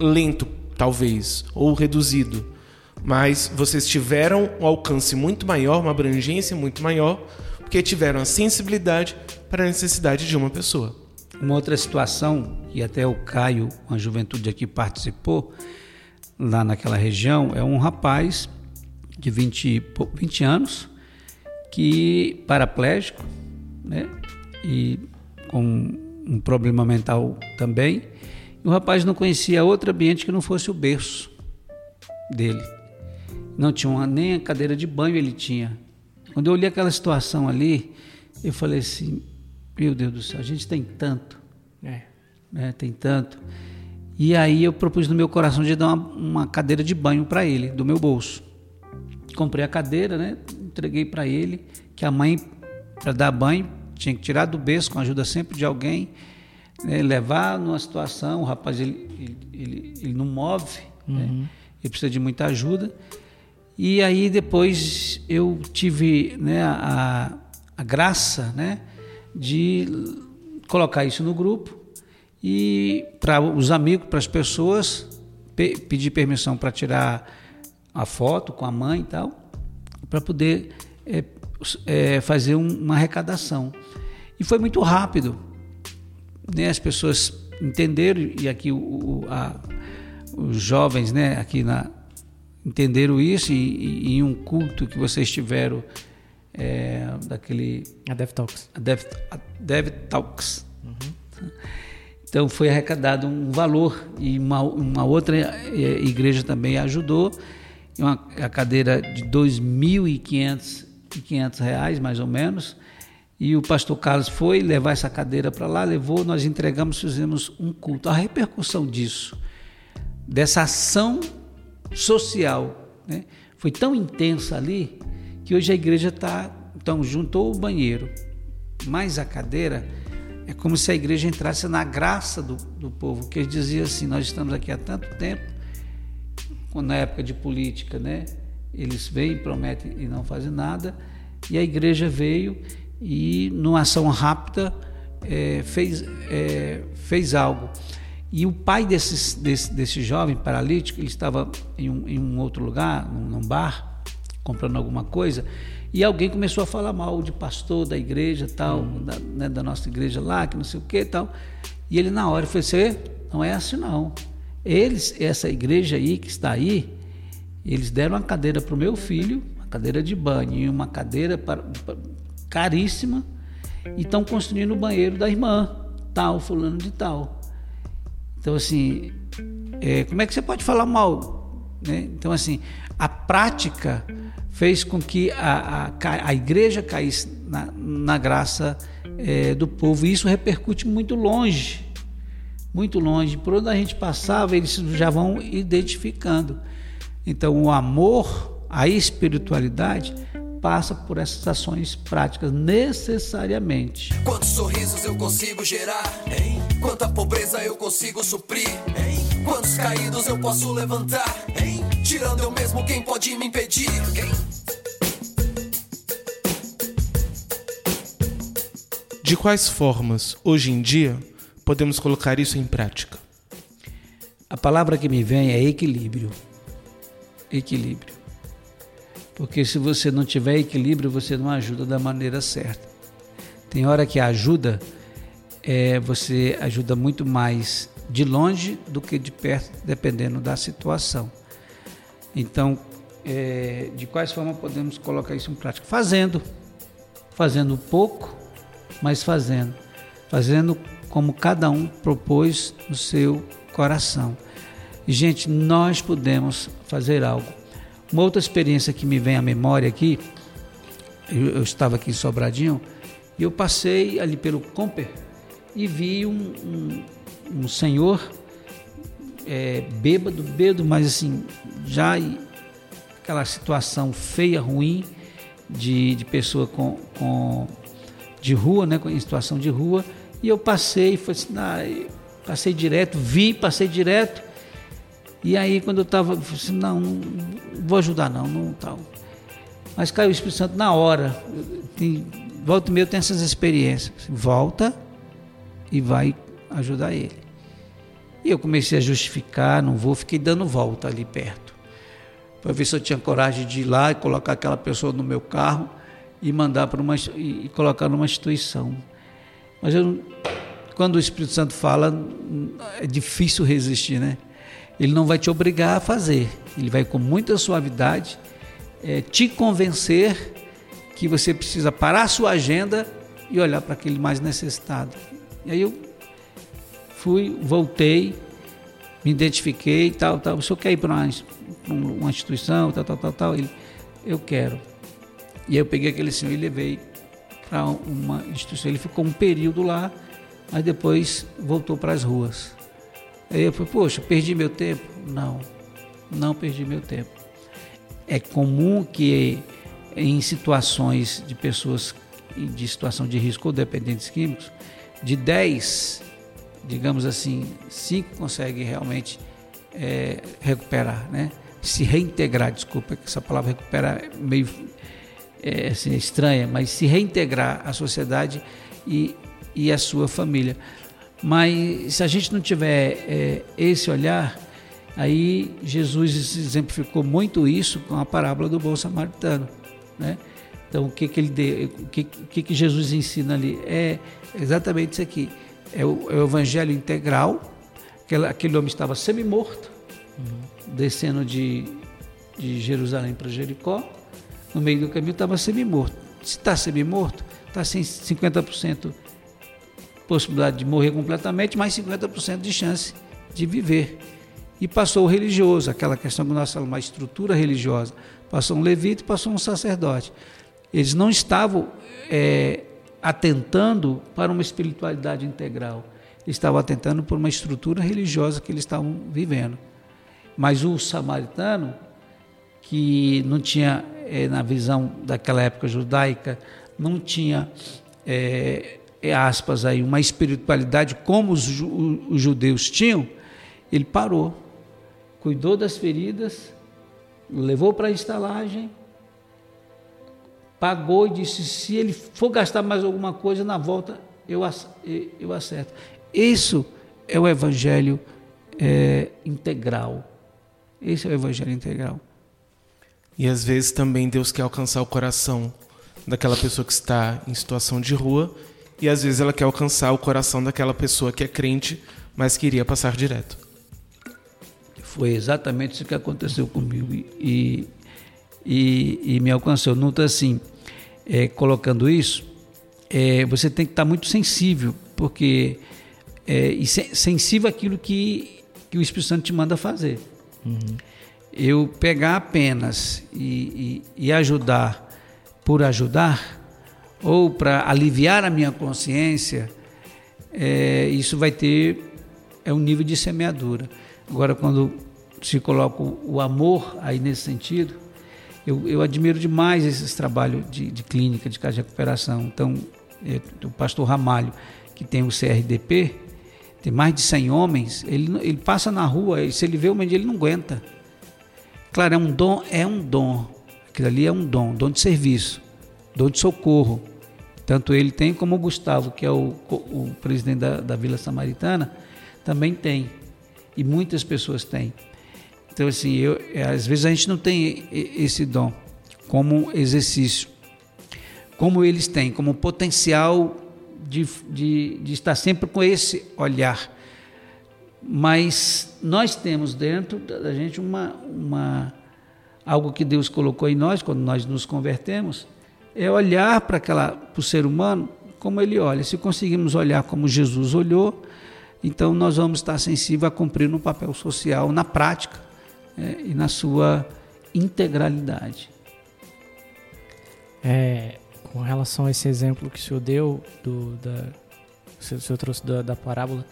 lento, talvez, ou reduzido. Mas vocês tiveram um alcance muito maior, uma abrangência muito maior, porque tiveram a sensibilidade para a necessidade de uma pessoa. Uma outra situação, e até o Caio, a juventude aqui participou, lá naquela região, é um rapaz de 20, 20 anos, que paraplégico, né? E com um problema mental também. E o rapaz não conhecia outro ambiente que não fosse o berço dele. Não tinha uma, nem a cadeira de banho ele tinha. Quando eu olhei aquela situação ali, eu falei assim: meu Deus do céu, a gente tem tanto. É. Né? Tem tanto. E aí eu propus no meu coração de dar uma, uma cadeira de banho para ele, do meu bolso comprei a cadeira, né? Entreguei para ele, que a mãe, para dar banho, tinha que tirar do berço com a ajuda sempre de alguém, né? levar numa situação, o rapaz ele, ele, ele, ele não move, né? uhum. né? ele precisa de muita ajuda. E aí depois eu tive né, a, a graça né, de colocar isso no grupo e para os amigos, para as pessoas, pe pedir permissão para tirar a foto com a mãe e tal, para poder é, é, fazer um, uma arrecadação. E foi muito rápido. Né? As pessoas entenderam, e aqui o, o, a, os jovens né, aqui na, entenderam isso, e, e, em um culto que vocês tiveram é, daquele. A Dev Talks. A Dev, a Dev Talks. Uhum. Então foi arrecadado um valor e uma, uma outra é, igreja também ajudou uma cadeira de 2.500 reais mais ou menos. E o pastor Carlos foi levar essa cadeira para lá, levou, nós entregamos, fizemos um culto. A repercussão disso, dessa ação social, né, foi tão intensa ali que hoje a igreja está. Então, juntou o banheiro, mais a cadeira, é como se a igreja entrasse na graça do, do povo, que eles diziam assim: Nós estamos aqui há tanto tempo na época de política, né? Eles vêm, prometem e não fazem nada. E a igreja veio e, numa ação rápida, é, fez, é, fez algo. E o pai desse, desse, desse jovem paralítico, ele estava em um, em um outro lugar, num, num, bar, comprando alguma coisa, e alguém começou a falar mal de pastor da igreja, tal, uhum. da, né, da, nossa igreja lá, que não sei o que tal. E ele, na hora, falou assim: não é assim não. Eles, essa igreja aí que está aí, eles deram uma cadeira para o meu filho, uma cadeira de banho e uma cadeira para, caríssima, e estão construindo o banheiro da irmã, tal, fulano de tal. Então, assim, é, como é que você pode falar mal? Né? Então, assim, a prática fez com que a, a, a igreja caísse na, na graça é, do povo, e isso repercute muito longe muito longe. Por onde a gente passava, eles já vão identificando. Então, o amor, a espiritualidade, passa por essas ações práticas necessariamente. Quantos sorrisos eu consigo gerar? Hein? Quanta pobreza eu consigo suprir? Hein? Quantos caídos eu posso levantar? Hein? Tirando eu mesmo, quem pode me impedir? Quem? De quais formas, hoje em dia, podemos colocar isso em prática? A palavra que me vem é equilíbrio. Equilíbrio. Porque se você não tiver equilíbrio, você não ajuda da maneira certa. Tem hora que ajuda, é, você ajuda muito mais de longe do que de perto, dependendo da situação. Então, é, de quais formas podemos colocar isso em prática? Fazendo. Fazendo pouco, mas fazendo. Fazendo como cada um propôs no seu coração. Gente, nós podemos fazer algo. Uma outra experiência que me vem à memória aqui, eu, eu estava aqui em Sobradinho, e eu passei ali pelo Comper e vi um, um, um senhor é, bêbado, bêbado, mas assim, já aquela situação feia, ruim, de, de pessoa com, com de rua, né, em situação de rua, e eu passei, foi assim, ah, passei direto, vi, passei direto, e aí quando eu estava, assim, não, não vou ajudar não, não tal. Mas caiu o Espírito Santo na hora. Tem, volta e tem essas experiências. Volta e vai ajudar ele. E eu comecei a justificar, não vou, fiquei dando volta ali perto. Para ver se eu tinha coragem de ir lá e colocar aquela pessoa no meu carro e mandar para uma e colocar numa instituição. Mas eu, quando o Espírito Santo fala, é difícil resistir, né? Ele não vai te obrigar a fazer, ele vai com muita suavidade é, te convencer que você precisa parar a sua agenda e olhar para aquele mais necessitado. E aí eu fui, voltei, me identifiquei, tal, tal. O senhor quer ir para uma, uma instituição, tal, tal, tal, tal? Ele, eu quero. E aí eu peguei aquele senhor e levei para uma instituição. Ele ficou um período lá, mas depois voltou para as ruas. Aí eu falei, poxa, perdi meu tempo? Não, não perdi meu tempo. É comum que em situações de pessoas de situação de risco ou dependentes químicos, de 10 digamos assim, cinco conseguem realmente é, recuperar, né? se reintegrar, desculpa, que essa palavra recuperar é meio é, assim, estranha, mas se reintegrar à sociedade e, e à sua família. Mas se a gente não tiver é, esse olhar, aí Jesus exemplificou muito isso com a parábola do bom samaritano, né? Então o que que ele de, o que, que que Jesus ensina ali é exatamente isso aqui é o, é o evangelho integral. Aquele, aquele homem estava semi-morto, uhum. descendo de, de Jerusalém para Jericó. No meio do caminho estava semi-morto. Se está semi-morto, está sem 50% possibilidade de morrer completamente, mais 50% de chance de viver. E passou o religioso, aquela questão que nós falamos, uma estrutura religiosa. Passou um levita e passou um sacerdote. Eles não estavam é, atentando para uma espiritualidade integral. Estavam atentando por uma estrutura religiosa que eles estavam vivendo. Mas o samaritano, que não tinha, é, na visão daquela época judaica, não tinha, é, é, aspas aí, uma espiritualidade como os, os judeus tinham, ele parou, cuidou das feridas, levou para a estalagem, pagou e disse: se ele for gastar mais alguma coisa, na volta eu, eu acerto. Isso é o evangelho é, integral. Esse é o evangelho integral. E às vezes também Deus quer alcançar o coração daquela pessoa que está em situação de rua, e às vezes ela quer alcançar o coração daquela pessoa que é crente, mas queria passar direto. Foi exatamente isso que aconteceu comigo. E, e, e me alcançou. Não está assim, é, colocando isso, é, você tem que estar tá muito sensível, porque é, e sensível àquilo que, que o Espírito Santo te manda fazer. Uhum. Eu pegar apenas e, e, e ajudar por ajudar, ou para aliviar a minha consciência, é, isso vai ter é um nível de semeadura. Agora, quando se coloca o amor aí nesse sentido, eu, eu admiro demais esses trabalhos de, de clínica, de casa de recuperação. Então, é, o pastor Ramalho, que tem o CRDP, tem mais de 100 homens, ele, ele passa na rua e se ele vê o mendigo, ele não aguenta. Claro, é um dom, é um dom. Aquilo ali é um dom, dom de serviço, dom de socorro. Tanto ele tem como o Gustavo, que é o, o presidente da, da Vila Samaritana, também tem. E muitas pessoas têm. Então, assim, eu, é, às vezes a gente não tem esse dom. como exercício, como eles têm, como potencial de, de, de estar sempre com esse olhar. Mas nós temos dentro da gente uma, uma algo que Deus colocou em nós quando nós nos convertemos, é olhar para aquela para o ser humano como ele olha. Se conseguimos olhar como Jesus olhou, então nós vamos estar sensíveis a cumprir um papel social na prática é, e na sua integralidade. É, com relação a esse exemplo que o senhor deu, do, da, o senhor trouxe da, da parábola,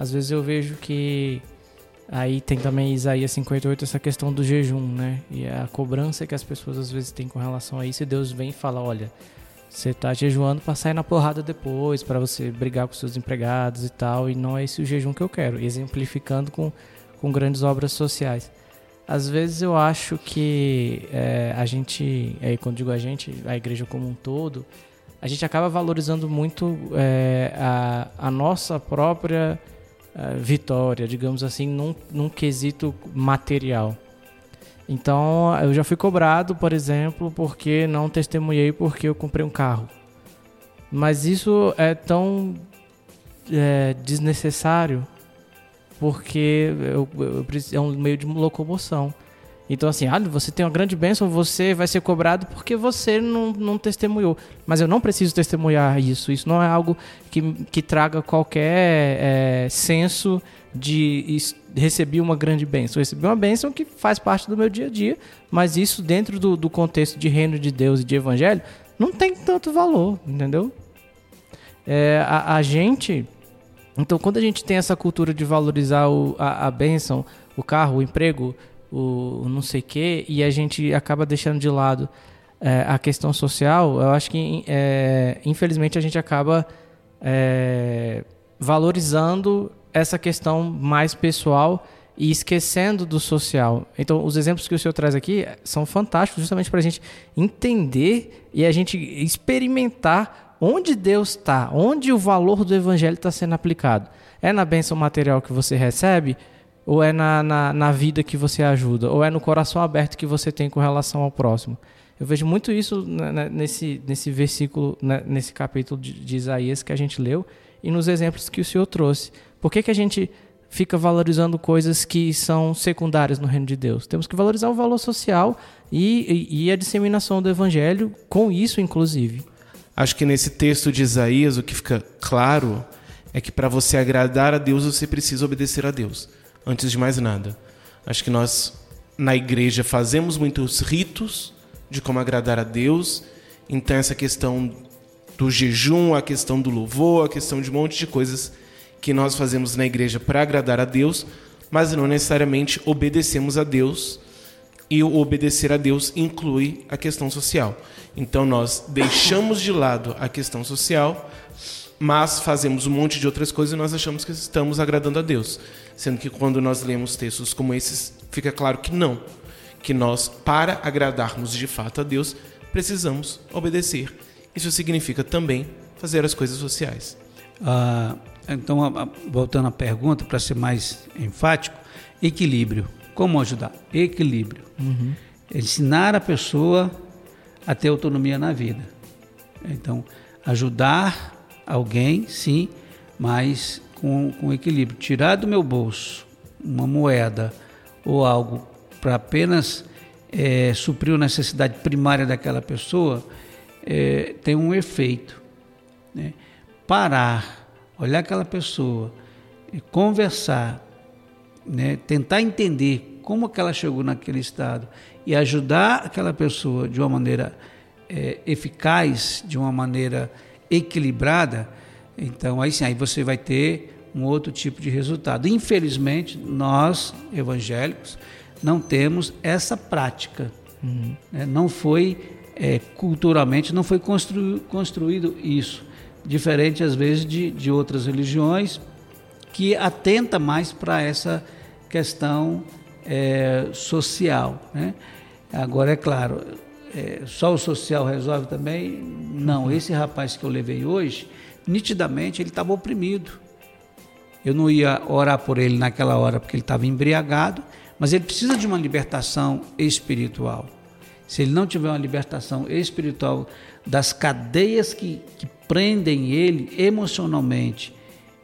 às vezes eu vejo que aí tem também Isaías 58 essa questão do jejum, né? E a cobrança que as pessoas às vezes têm com relação a isso, e Deus vem e fala, olha, você está jejuando para sair na porrada depois, para você brigar com seus empregados e tal, e não é esse o jejum que eu quero, exemplificando com, com grandes obras sociais. Às vezes eu acho que é, a gente, é, quando digo a gente, a igreja como um todo, a gente acaba valorizando muito é, a, a, nossa própria é, vitória, digamos assim, num, num quesito material. Então, eu já fui cobrado, por exemplo, porque não testemunhei porque eu comprei um carro. Mas isso é tão é, desnecessário porque eu, eu, é um meio de locomoção. Então, assim, ah, você tem uma grande bênção, você vai ser cobrado porque você não, não testemunhou. Mas eu não preciso testemunhar isso. Isso não é algo que, que traga qualquer é, senso de receber uma grande bênção. Eu recebi uma bênção que faz parte do meu dia a dia, mas isso dentro do, do contexto de reino de Deus e de evangelho não tem tanto valor, entendeu? É, a, a gente então, quando a gente tem essa cultura de valorizar o, a, a bênção, o carro, o emprego, o, não sei quê, e a gente acaba deixando de lado é, a questão social, eu acho que, é, infelizmente, a gente acaba é, valorizando essa questão mais pessoal e esquecendo do social. Então, os exemplos que o senhor traz aqui são fantásticos, justamente para a gente entender e a gente experimentar onde Deus está, onde o valor do evangelho está sendo aplicado. É na bênção material que você recebe? Ou é na, na, na, vida que você ajuda? Ou é no coração aberto que você tem com relação ao próximo? Eu vejo muito isso nesse, nesse versículo, nesse capítulo de, de Isaías que a gente leu e nos exemplos que o Senhor trouxe. Por que, que a gente fica valorizando coisas que são secundárias no reino de Deus? Temos que valorizar o valor social e, e, e a disseminação do evangelho com isso, inclusive. Acho que nesse texto de Isaías o que fica claro é que para você agradar a Deus você precisa obedecer a Deus, antes de mais nada. Acho que nós na igreja fazemos muitos ritos de como agradar a Deus, então essa questão do jejum, a questão do louvor, a questão de um monte de coisas que nós fazemos na igreja para agradar a Deus, mas não necessariamente obedecemos a Deus. E o obedecer a Deus inclui a questão social. Então nós deixamos de lado a questão social, mas fazemos um monte de outras coisas e nós achamos que estamos agradando a Deus. Sendo que quando nós lemos textos como esses, fica claro que não. Que nós, para agradarmos de fato a Deus, precisamos obedecer. Isso significa também fazer as coisas sociais. Ah, então, voltando à pergunta, para ser mais enfático, equilíbrio. Como ajudar? Equilíbrio. Uhum. Ensinar a pessoa a ter autonomia na vida. Então, ajudar alguém, sim, mas com, com equilíbrio. Tirar do meu bolso uma moeda ou algo para apenas é, suprir a necessidade primária daquela pessoa é, tem um efeito. Né? Parar, olhar aquela pessoa, conversar, né? tentar entender como que ela chegou naquele estado e ajudar aquela pessoa de uma maneira é, eficaz, de uma maneira equilibrada, então aí sim, aí você vai ter um outro tipo de resultado. Infelizmente, nós evangélicos não temos essa prática. Uhum. Né? Não foi é, culturalmente, não foi constru, construído isso. Diferente às vezes de, de outras religiões que atenta mais para essa questão é, social. Né? Agora, é claro, é, só o social resolve também? Não, esse rapaz que eu levei hoje, nitidamente ele estava oprimido. Eu não ia orar por ele naquela hora porque ele estava embriagado, mas ele precisa de uma libertação espiritual. se ele não tiver uma libertação espiritual das cadeias que, que prendem ele emocionalmente,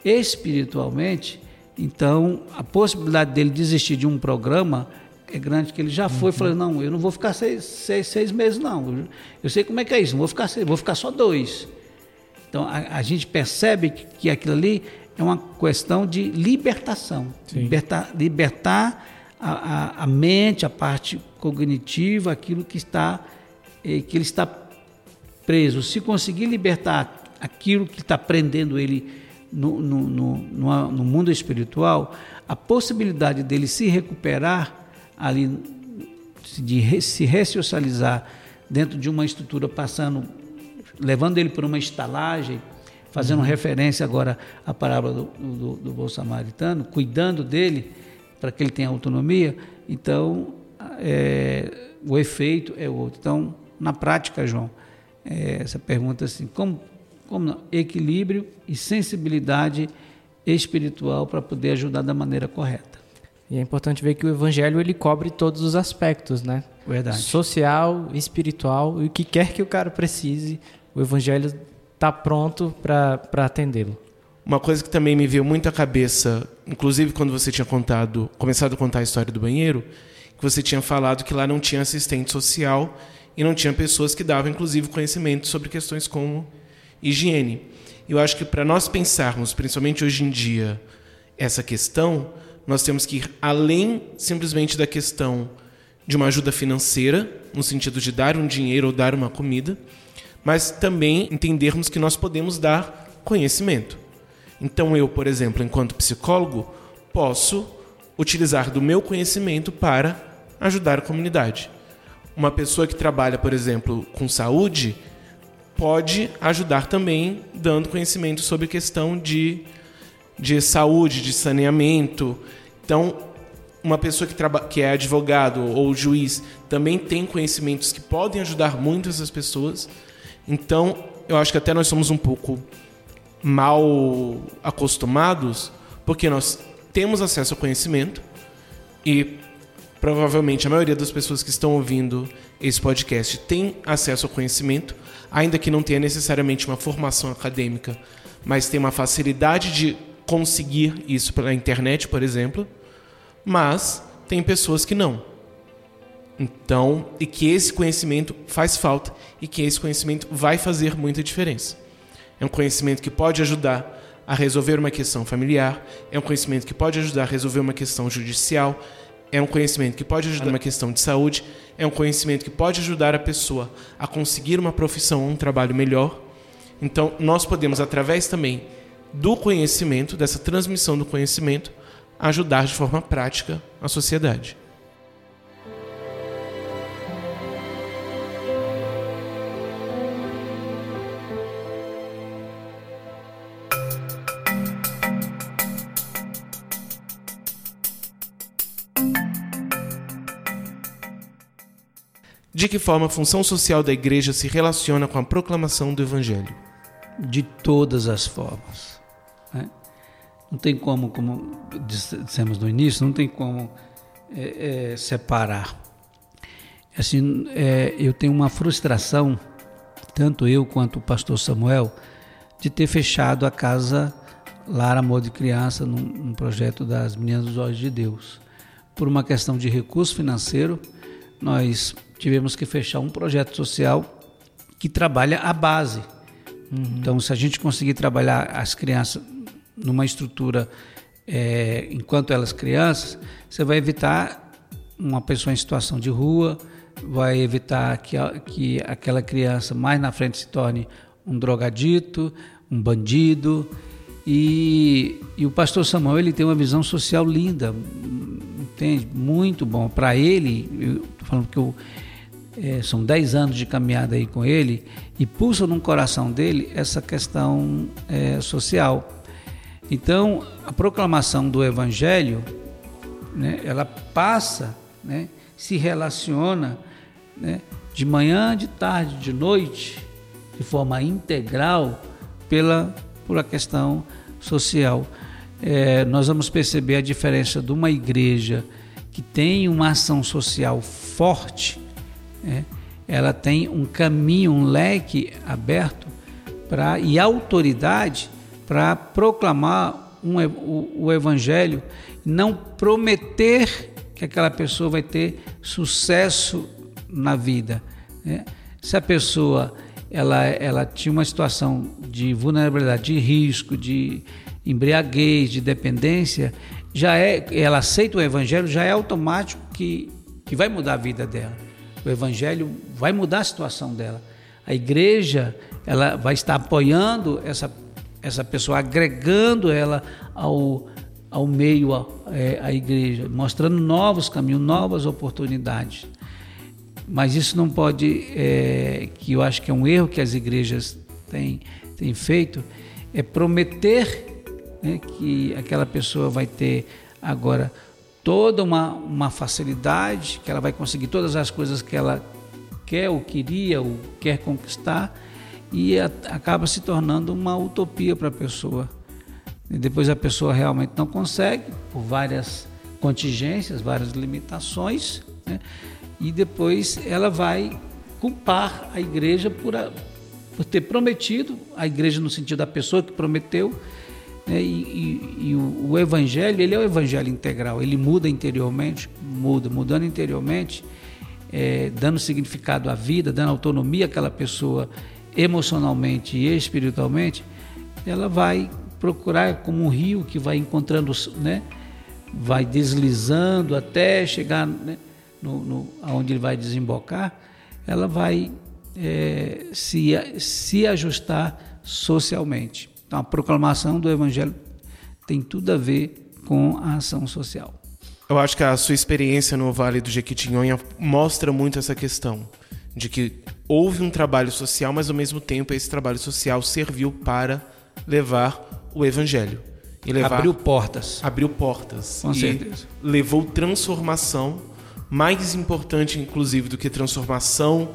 espiritualmente, então a possibilidade dele desistir de um programa é grande, que ele já foi e falou, não, eu não vou ficar seis, seis, seis meses, não. Eu sei como é que é isso, não vou ficar seis, vou ficar só dois. Então a, a gente percebe que, que aquilo ali é uma questão de libertação. Libertar, libertar a, a, a, mente, a parte cognitiva, aquilo que está eh, que ele está preso. Se conseguir libertar aquilo que está prendendo ele no, no, no, no, no mundo espiritual, a possibilidade dele se recuperar ali, de se ressocializar dentro de uma estrutura, passando, levando ele por uma estalagem, fazendo uhum. referência agora à parábola do, do, do bom samaritano, cuidando dele para que ele tenha autonomia, então é, o efeito é outro. Então, na prática, João, é, essa pergunta assim, como, como não? equilíbrio e sensibilidade espiritual para poder ajudar da maneira correta. E é importante ver que o evangelho ele cobre todos os aspectos, né? Verdade. Social, espiritual e o que quer que o cara precise, o evangelho está pronto para atendê-lo. Uma coisa que também me veio muito à cabeça, inclusive quando você tinha contado, começado a contar a história do banheiro, que você tinha falado que lá não tinha assistente social e não tinha pessoas que davam, inclusive, conhecimento sobre questões como higiene. Eu acho que para nós pensarmos, principalmente hoje em dia, essa questão, nós temos que ir além simplesmente da questão de uma ajuda financeira, no sentido de dar um dinheiro ou dar uma comida, mas também entendermos que nós podemos dar conhecimento. Então, eu, por exemplo, enquanto psicólogo, posso utilizar do meu conhecimento para ajudar a comunidade. Uma pessoa que trabalha, por exemplo, com saúde, pode ajudar também dando conhecimento sobre questão de, de saúde, de saneamento. Então, uma pessoa que, que é advogado ou juiz também tem conhecimentos que podem ajudar muito essas pessoas. Então, eu acho que até nós somos um pouco mal acostumados, porque nós temos acesso ao conhecimento e provavelmente a maioria das pessoas que estão ouvindo esse podcast tem acesso ao conhecimento, ainda que não tenha necessariamente uma formação acadêmica, mas tem uma facilidade de conseguir isso pela internet, por exemplo. Mas tem pessoas que não. Então, e que esse conhecimento faz falta e que esse conhecimento vai fazer muita diferença. É um conhecimento que pode ajudar a resolver uma questão familiar, é um conhecimento que pode ajudar a resolver uma questão judicial, é um conhecimento que pode ajudar uma questão de saúde, é um conhecimento que pode ajudar a pessoa a conseguir uma profissão, um trabalho melhor. Então, nós podemos, através também do conhecimento, dessa transmissão do conhecimento, ajudar de forma prática a sociedade. De que forma a função social da igreja se relaciona com a proclamação do evangelho? De todas as formas. Né? Não tem como, como dissemos no início, não tem como é, é, separar. Assim, é, eu tenho uma frustração, tanto eu quanto o pastor Samuel, de ter fechado a casa Lar Amor de Criança num, num projeto das Meninas dos Olhos de Deus. Por uma questão de recurso financeiro, nós tivemos que fechar um projeto social que trabalha a base. Uhum. Então, se a gente conseguir trabalhar as crianças numa estrutura é, enquanto elas crianças, você vai evitar uma pessoa em situação de rua, vai evitar que, que aquela criança mais na frente se torne um drogadito, um bandido. E, e o pastor Samuel ele tem uma visão social linda, entende? Muito bom. Para ele, eu falando que eu, é, são 10 anos de caminhada aí com ele e pulsa no coração dele essa questão é, social. Então, a proclamação do Evangelho, né, ela passa, né, se relaciona né, de manhã, de tarde, de noite, de forma integral, pela, por a questão social. É, nós vamos perceber a diferença de uma igreja que tem uma ação social forte é, ela tem um caminho, um leque aberto para e autoridade para proclamar um, o, o evangelho, não prometer que aquela pessoa vai ter sucesso na vida. Né? Se a pessoa ela, ela tinha uma situação de vulnerabilidade, de risco, de embriaguez, de dependência, já é, ela aceita o evangelho, já é automático que, que vai mudar a vida dela. O evangelho vai mudar a situação dela. A igreja, ela vai estar apoiando essa, essa pessoa, agregando ela ao, ao meio, à é, igreja, mostrando novos caminhos, novas oportunidades. Mas isso não pode, é, que eu acho que é um erro que as igrejas têm, têm feito, é prometer né, que aquela pessoa vai ter agora toda uma, uma facilidade, que ela vai conseguir todas as coisas que ela quer ou queria ou quer conquistar e a, acaba se tornando uma utopia para a pessoa. E depois a pessoa realmente não consegue, por várias contingências, várias limitações, né? E depois ela vai culpar a igreja por, a, por ter prometido, a igreja no sentido da pessoa que prometeu, né? E, e, e o, o, evangelho, ele é o evangelho integral, ele muda interiormente, muda, mudando interiormente, é, dando significado à vida, dando autonomia àquela pessoa emocionalmente e espiritualmente, ela vai procurar como um rio que vai encontrando, né? vai deslizando até chegar né? No, no, aonde ele vai desembocar, ela vai é, se, se ajustar socialmente. Então, a proclamação do Evangelho tem tudo a ver com a ação social. Eu acho que a sua experiência no Vale do Jequitinhonha mostra muito essa questão de que houve um trabalho social, mas ao mesmo tempo esse trabalho social serviu para levar o evangelho e levar abriu portas. Abriu portas. Com certeza. Levou transformação, mais importante inclusive do que transformação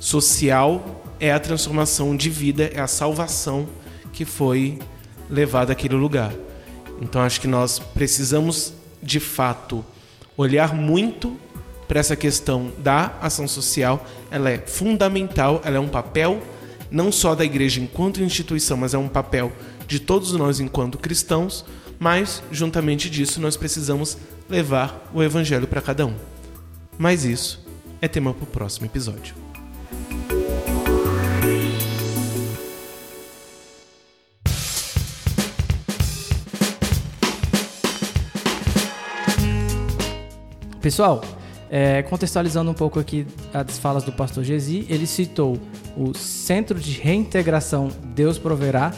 social é a transformação de vida, é a salvação que foi levado àquele lugar. Então acho que nós precisamos de fato olhar muito para essa questão da ação social. Ela é fundamental, ela é um papel não só da igreja enquanto instituição, mas é um papel de todos nós enquanto cristãos, mas juntamente disso nós precisamos levar o evangelho para cada um. Mas isso é tema para o próximo episódio. Pessoal, é, contextualizando um pouco aqui as falas do pastor Gesi, ele citou o Centro de Reintegração Deus Proverá,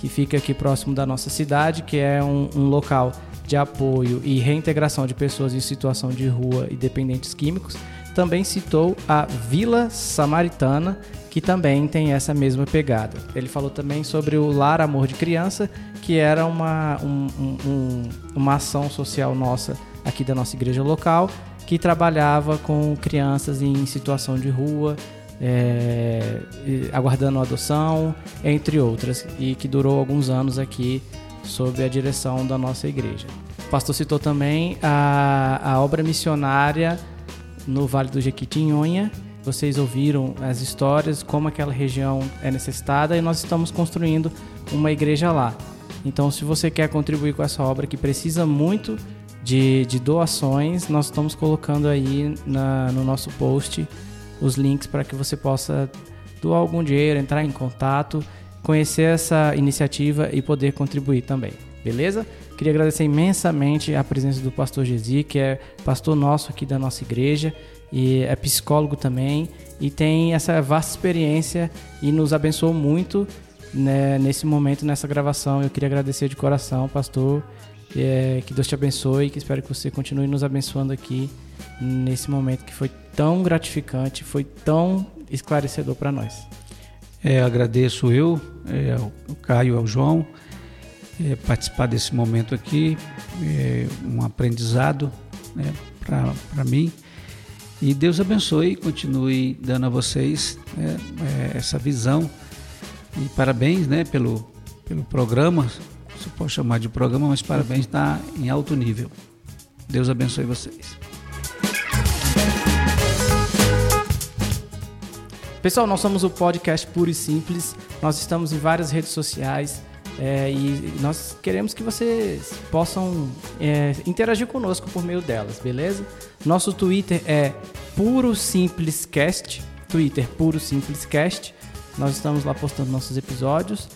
que fica aqui próximo da nossa cidade, que é um, um local de apoio e reintegração de pessoas em situação de rua e dependentes químicos. Também citou a Vila Samaritana, que também tem essa mesma pegada. Ele falou também sobre o Lar Amor de Criança, que era uma, um, um, uma ação social nossa aqui da nossa igreja local, que trabalhava com crianças em situação de rua, é, aguardando adoção, entre outras, e que durou alguns anos aqui sob a direção da nossa igreja. O pastor citou também a, a obra missionária no Vale do Jequitinhonha. Vocês ouviram as histórias, como aquela região é necessitada, e nós estamos construindo uma igreja lá. Então, se você quer contribuir com essa obra que precisa muito de, de doações, nós estamos colocando aí na, no nosso post os links para que você possa doar algum dinheiro, entrar em contato, conhecer essa iniciativa e poder contribuir também, beleza? Queria agradecer imensamente a presença do pastor Gesi, que é pastor nosso aqui da nossa igreja e é psicólogo também e tem essa vasta experiência e nos abençoou muito né, nesse momento, nessa gravação. Eu queria agradecer de coração, pastor, é, que Deus te abençoe e que espero que você continue nos abençoando aqui nesse momento que foi tão gratificante, foi tão esclarecedor para nós. É, agradeço eu, é, o Caio, ao João, é, participar desse momento aqui, é, um aprendizado né, para mim. E Deus abençoe e continue dando a vocês né, é, essa visão. E parabéns né, pelo, pelo programa, se pode chamar de programa, mas parabéns, está em alto nível. Deus abençoe vocês. Pessoal, nós somos o podcast Puro e Simples. Nós estamos em várias redes sociais. É, e nós queremos que vocês possam é, interagir conosco por meio delas, beleza? Nosso Twitter é Puro Simples Cast, Twitter Puro Simples Cast. Nós estamos lá postando nossos episódios.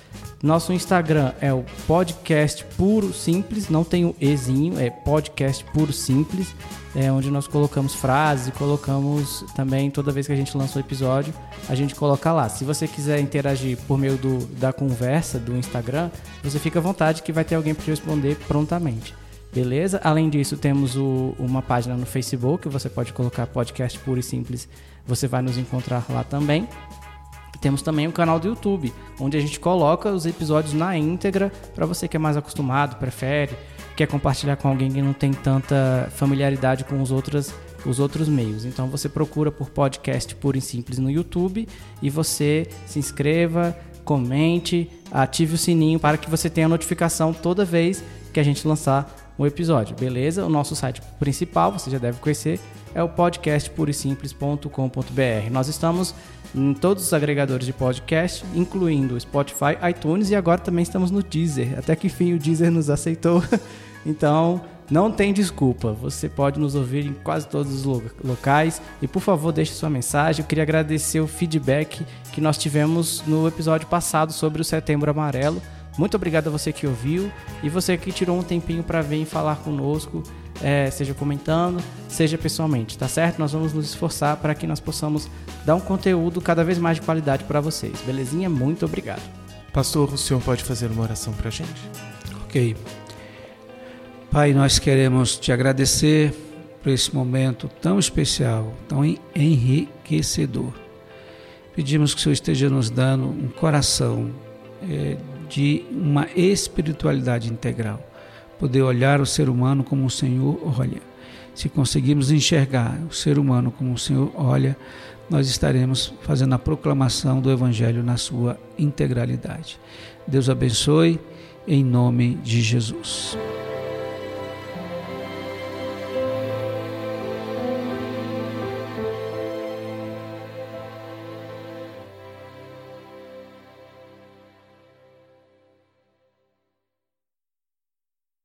Nosso Instagram é o podcast Puro Simples, não tem o Ezinho, é podcast Puro Simples, é onde nós colocamos frases e colocamos também, toda vez que a gente lança um episódio, a gente coloca lá. Se você quiser interagir por meio do, da conversa do Instagram, você fica à vontade que vai ter alguém para te responder prontamente. Beleza? Além disso, temos o, uma página no Facebook, você pode colocar podcast puro e simples, você vai nos encontrar lá também. Temos também o canal do YouTube, onde a gente coloca os episódios na íntegra para você que é mais acostumado, prefere, quer compartilhar com alguém que não tem tanta familiaridade com os outros, os outros meios. Então você procura por podcast puro e simples no YouTube e você se inscreva, comente, ative o sininho para que você tenha notificação toda vez que a gente lançar um episódio, beleza? O nosso site principal, você já deve conhecer, é o podcastpurisimples.com.br. Nós estamos em todos os agregadores de podcast, incluindo Spotify, iTunes e agora também estamos no Deezer. Até que enfim o Deezer nos aceitou. então, não tem desculpa. Você pode nos ouvir em quase todos os locais. E por favor, deixe sua mensagem. Eu queria agradecer o feedback que nós tivemos no episódio passado sobre o Setembro Amarelo. Muito obrigado a você que ouviu e você que tirou um tempinho para vir falar conosco, é, seja comentando, seja pessoalmente, tá certo? Nós vamos nos esforçar para que nós possamos dar um conteúdo cada vez mais de qualidade para vocês. Belezinha? Muito obrigado. Pastor, o senhor pode fazer uma oração para a gente? Ok. Pai, nós queremos te agradecer por esse momento tão especial, tão enriquecedor. Pedimos que o Senhor esteja nos dando um coração é, de uma espiritualidade integral. Poder olhar o ser humano como o Senhor olha. Se conseguirmos enxergar o ser humano como o Senhor olha, nós estaremos fazendo a proclamação do Evangelho na sua integralidade. Deus abençoe, em nome de Jesus.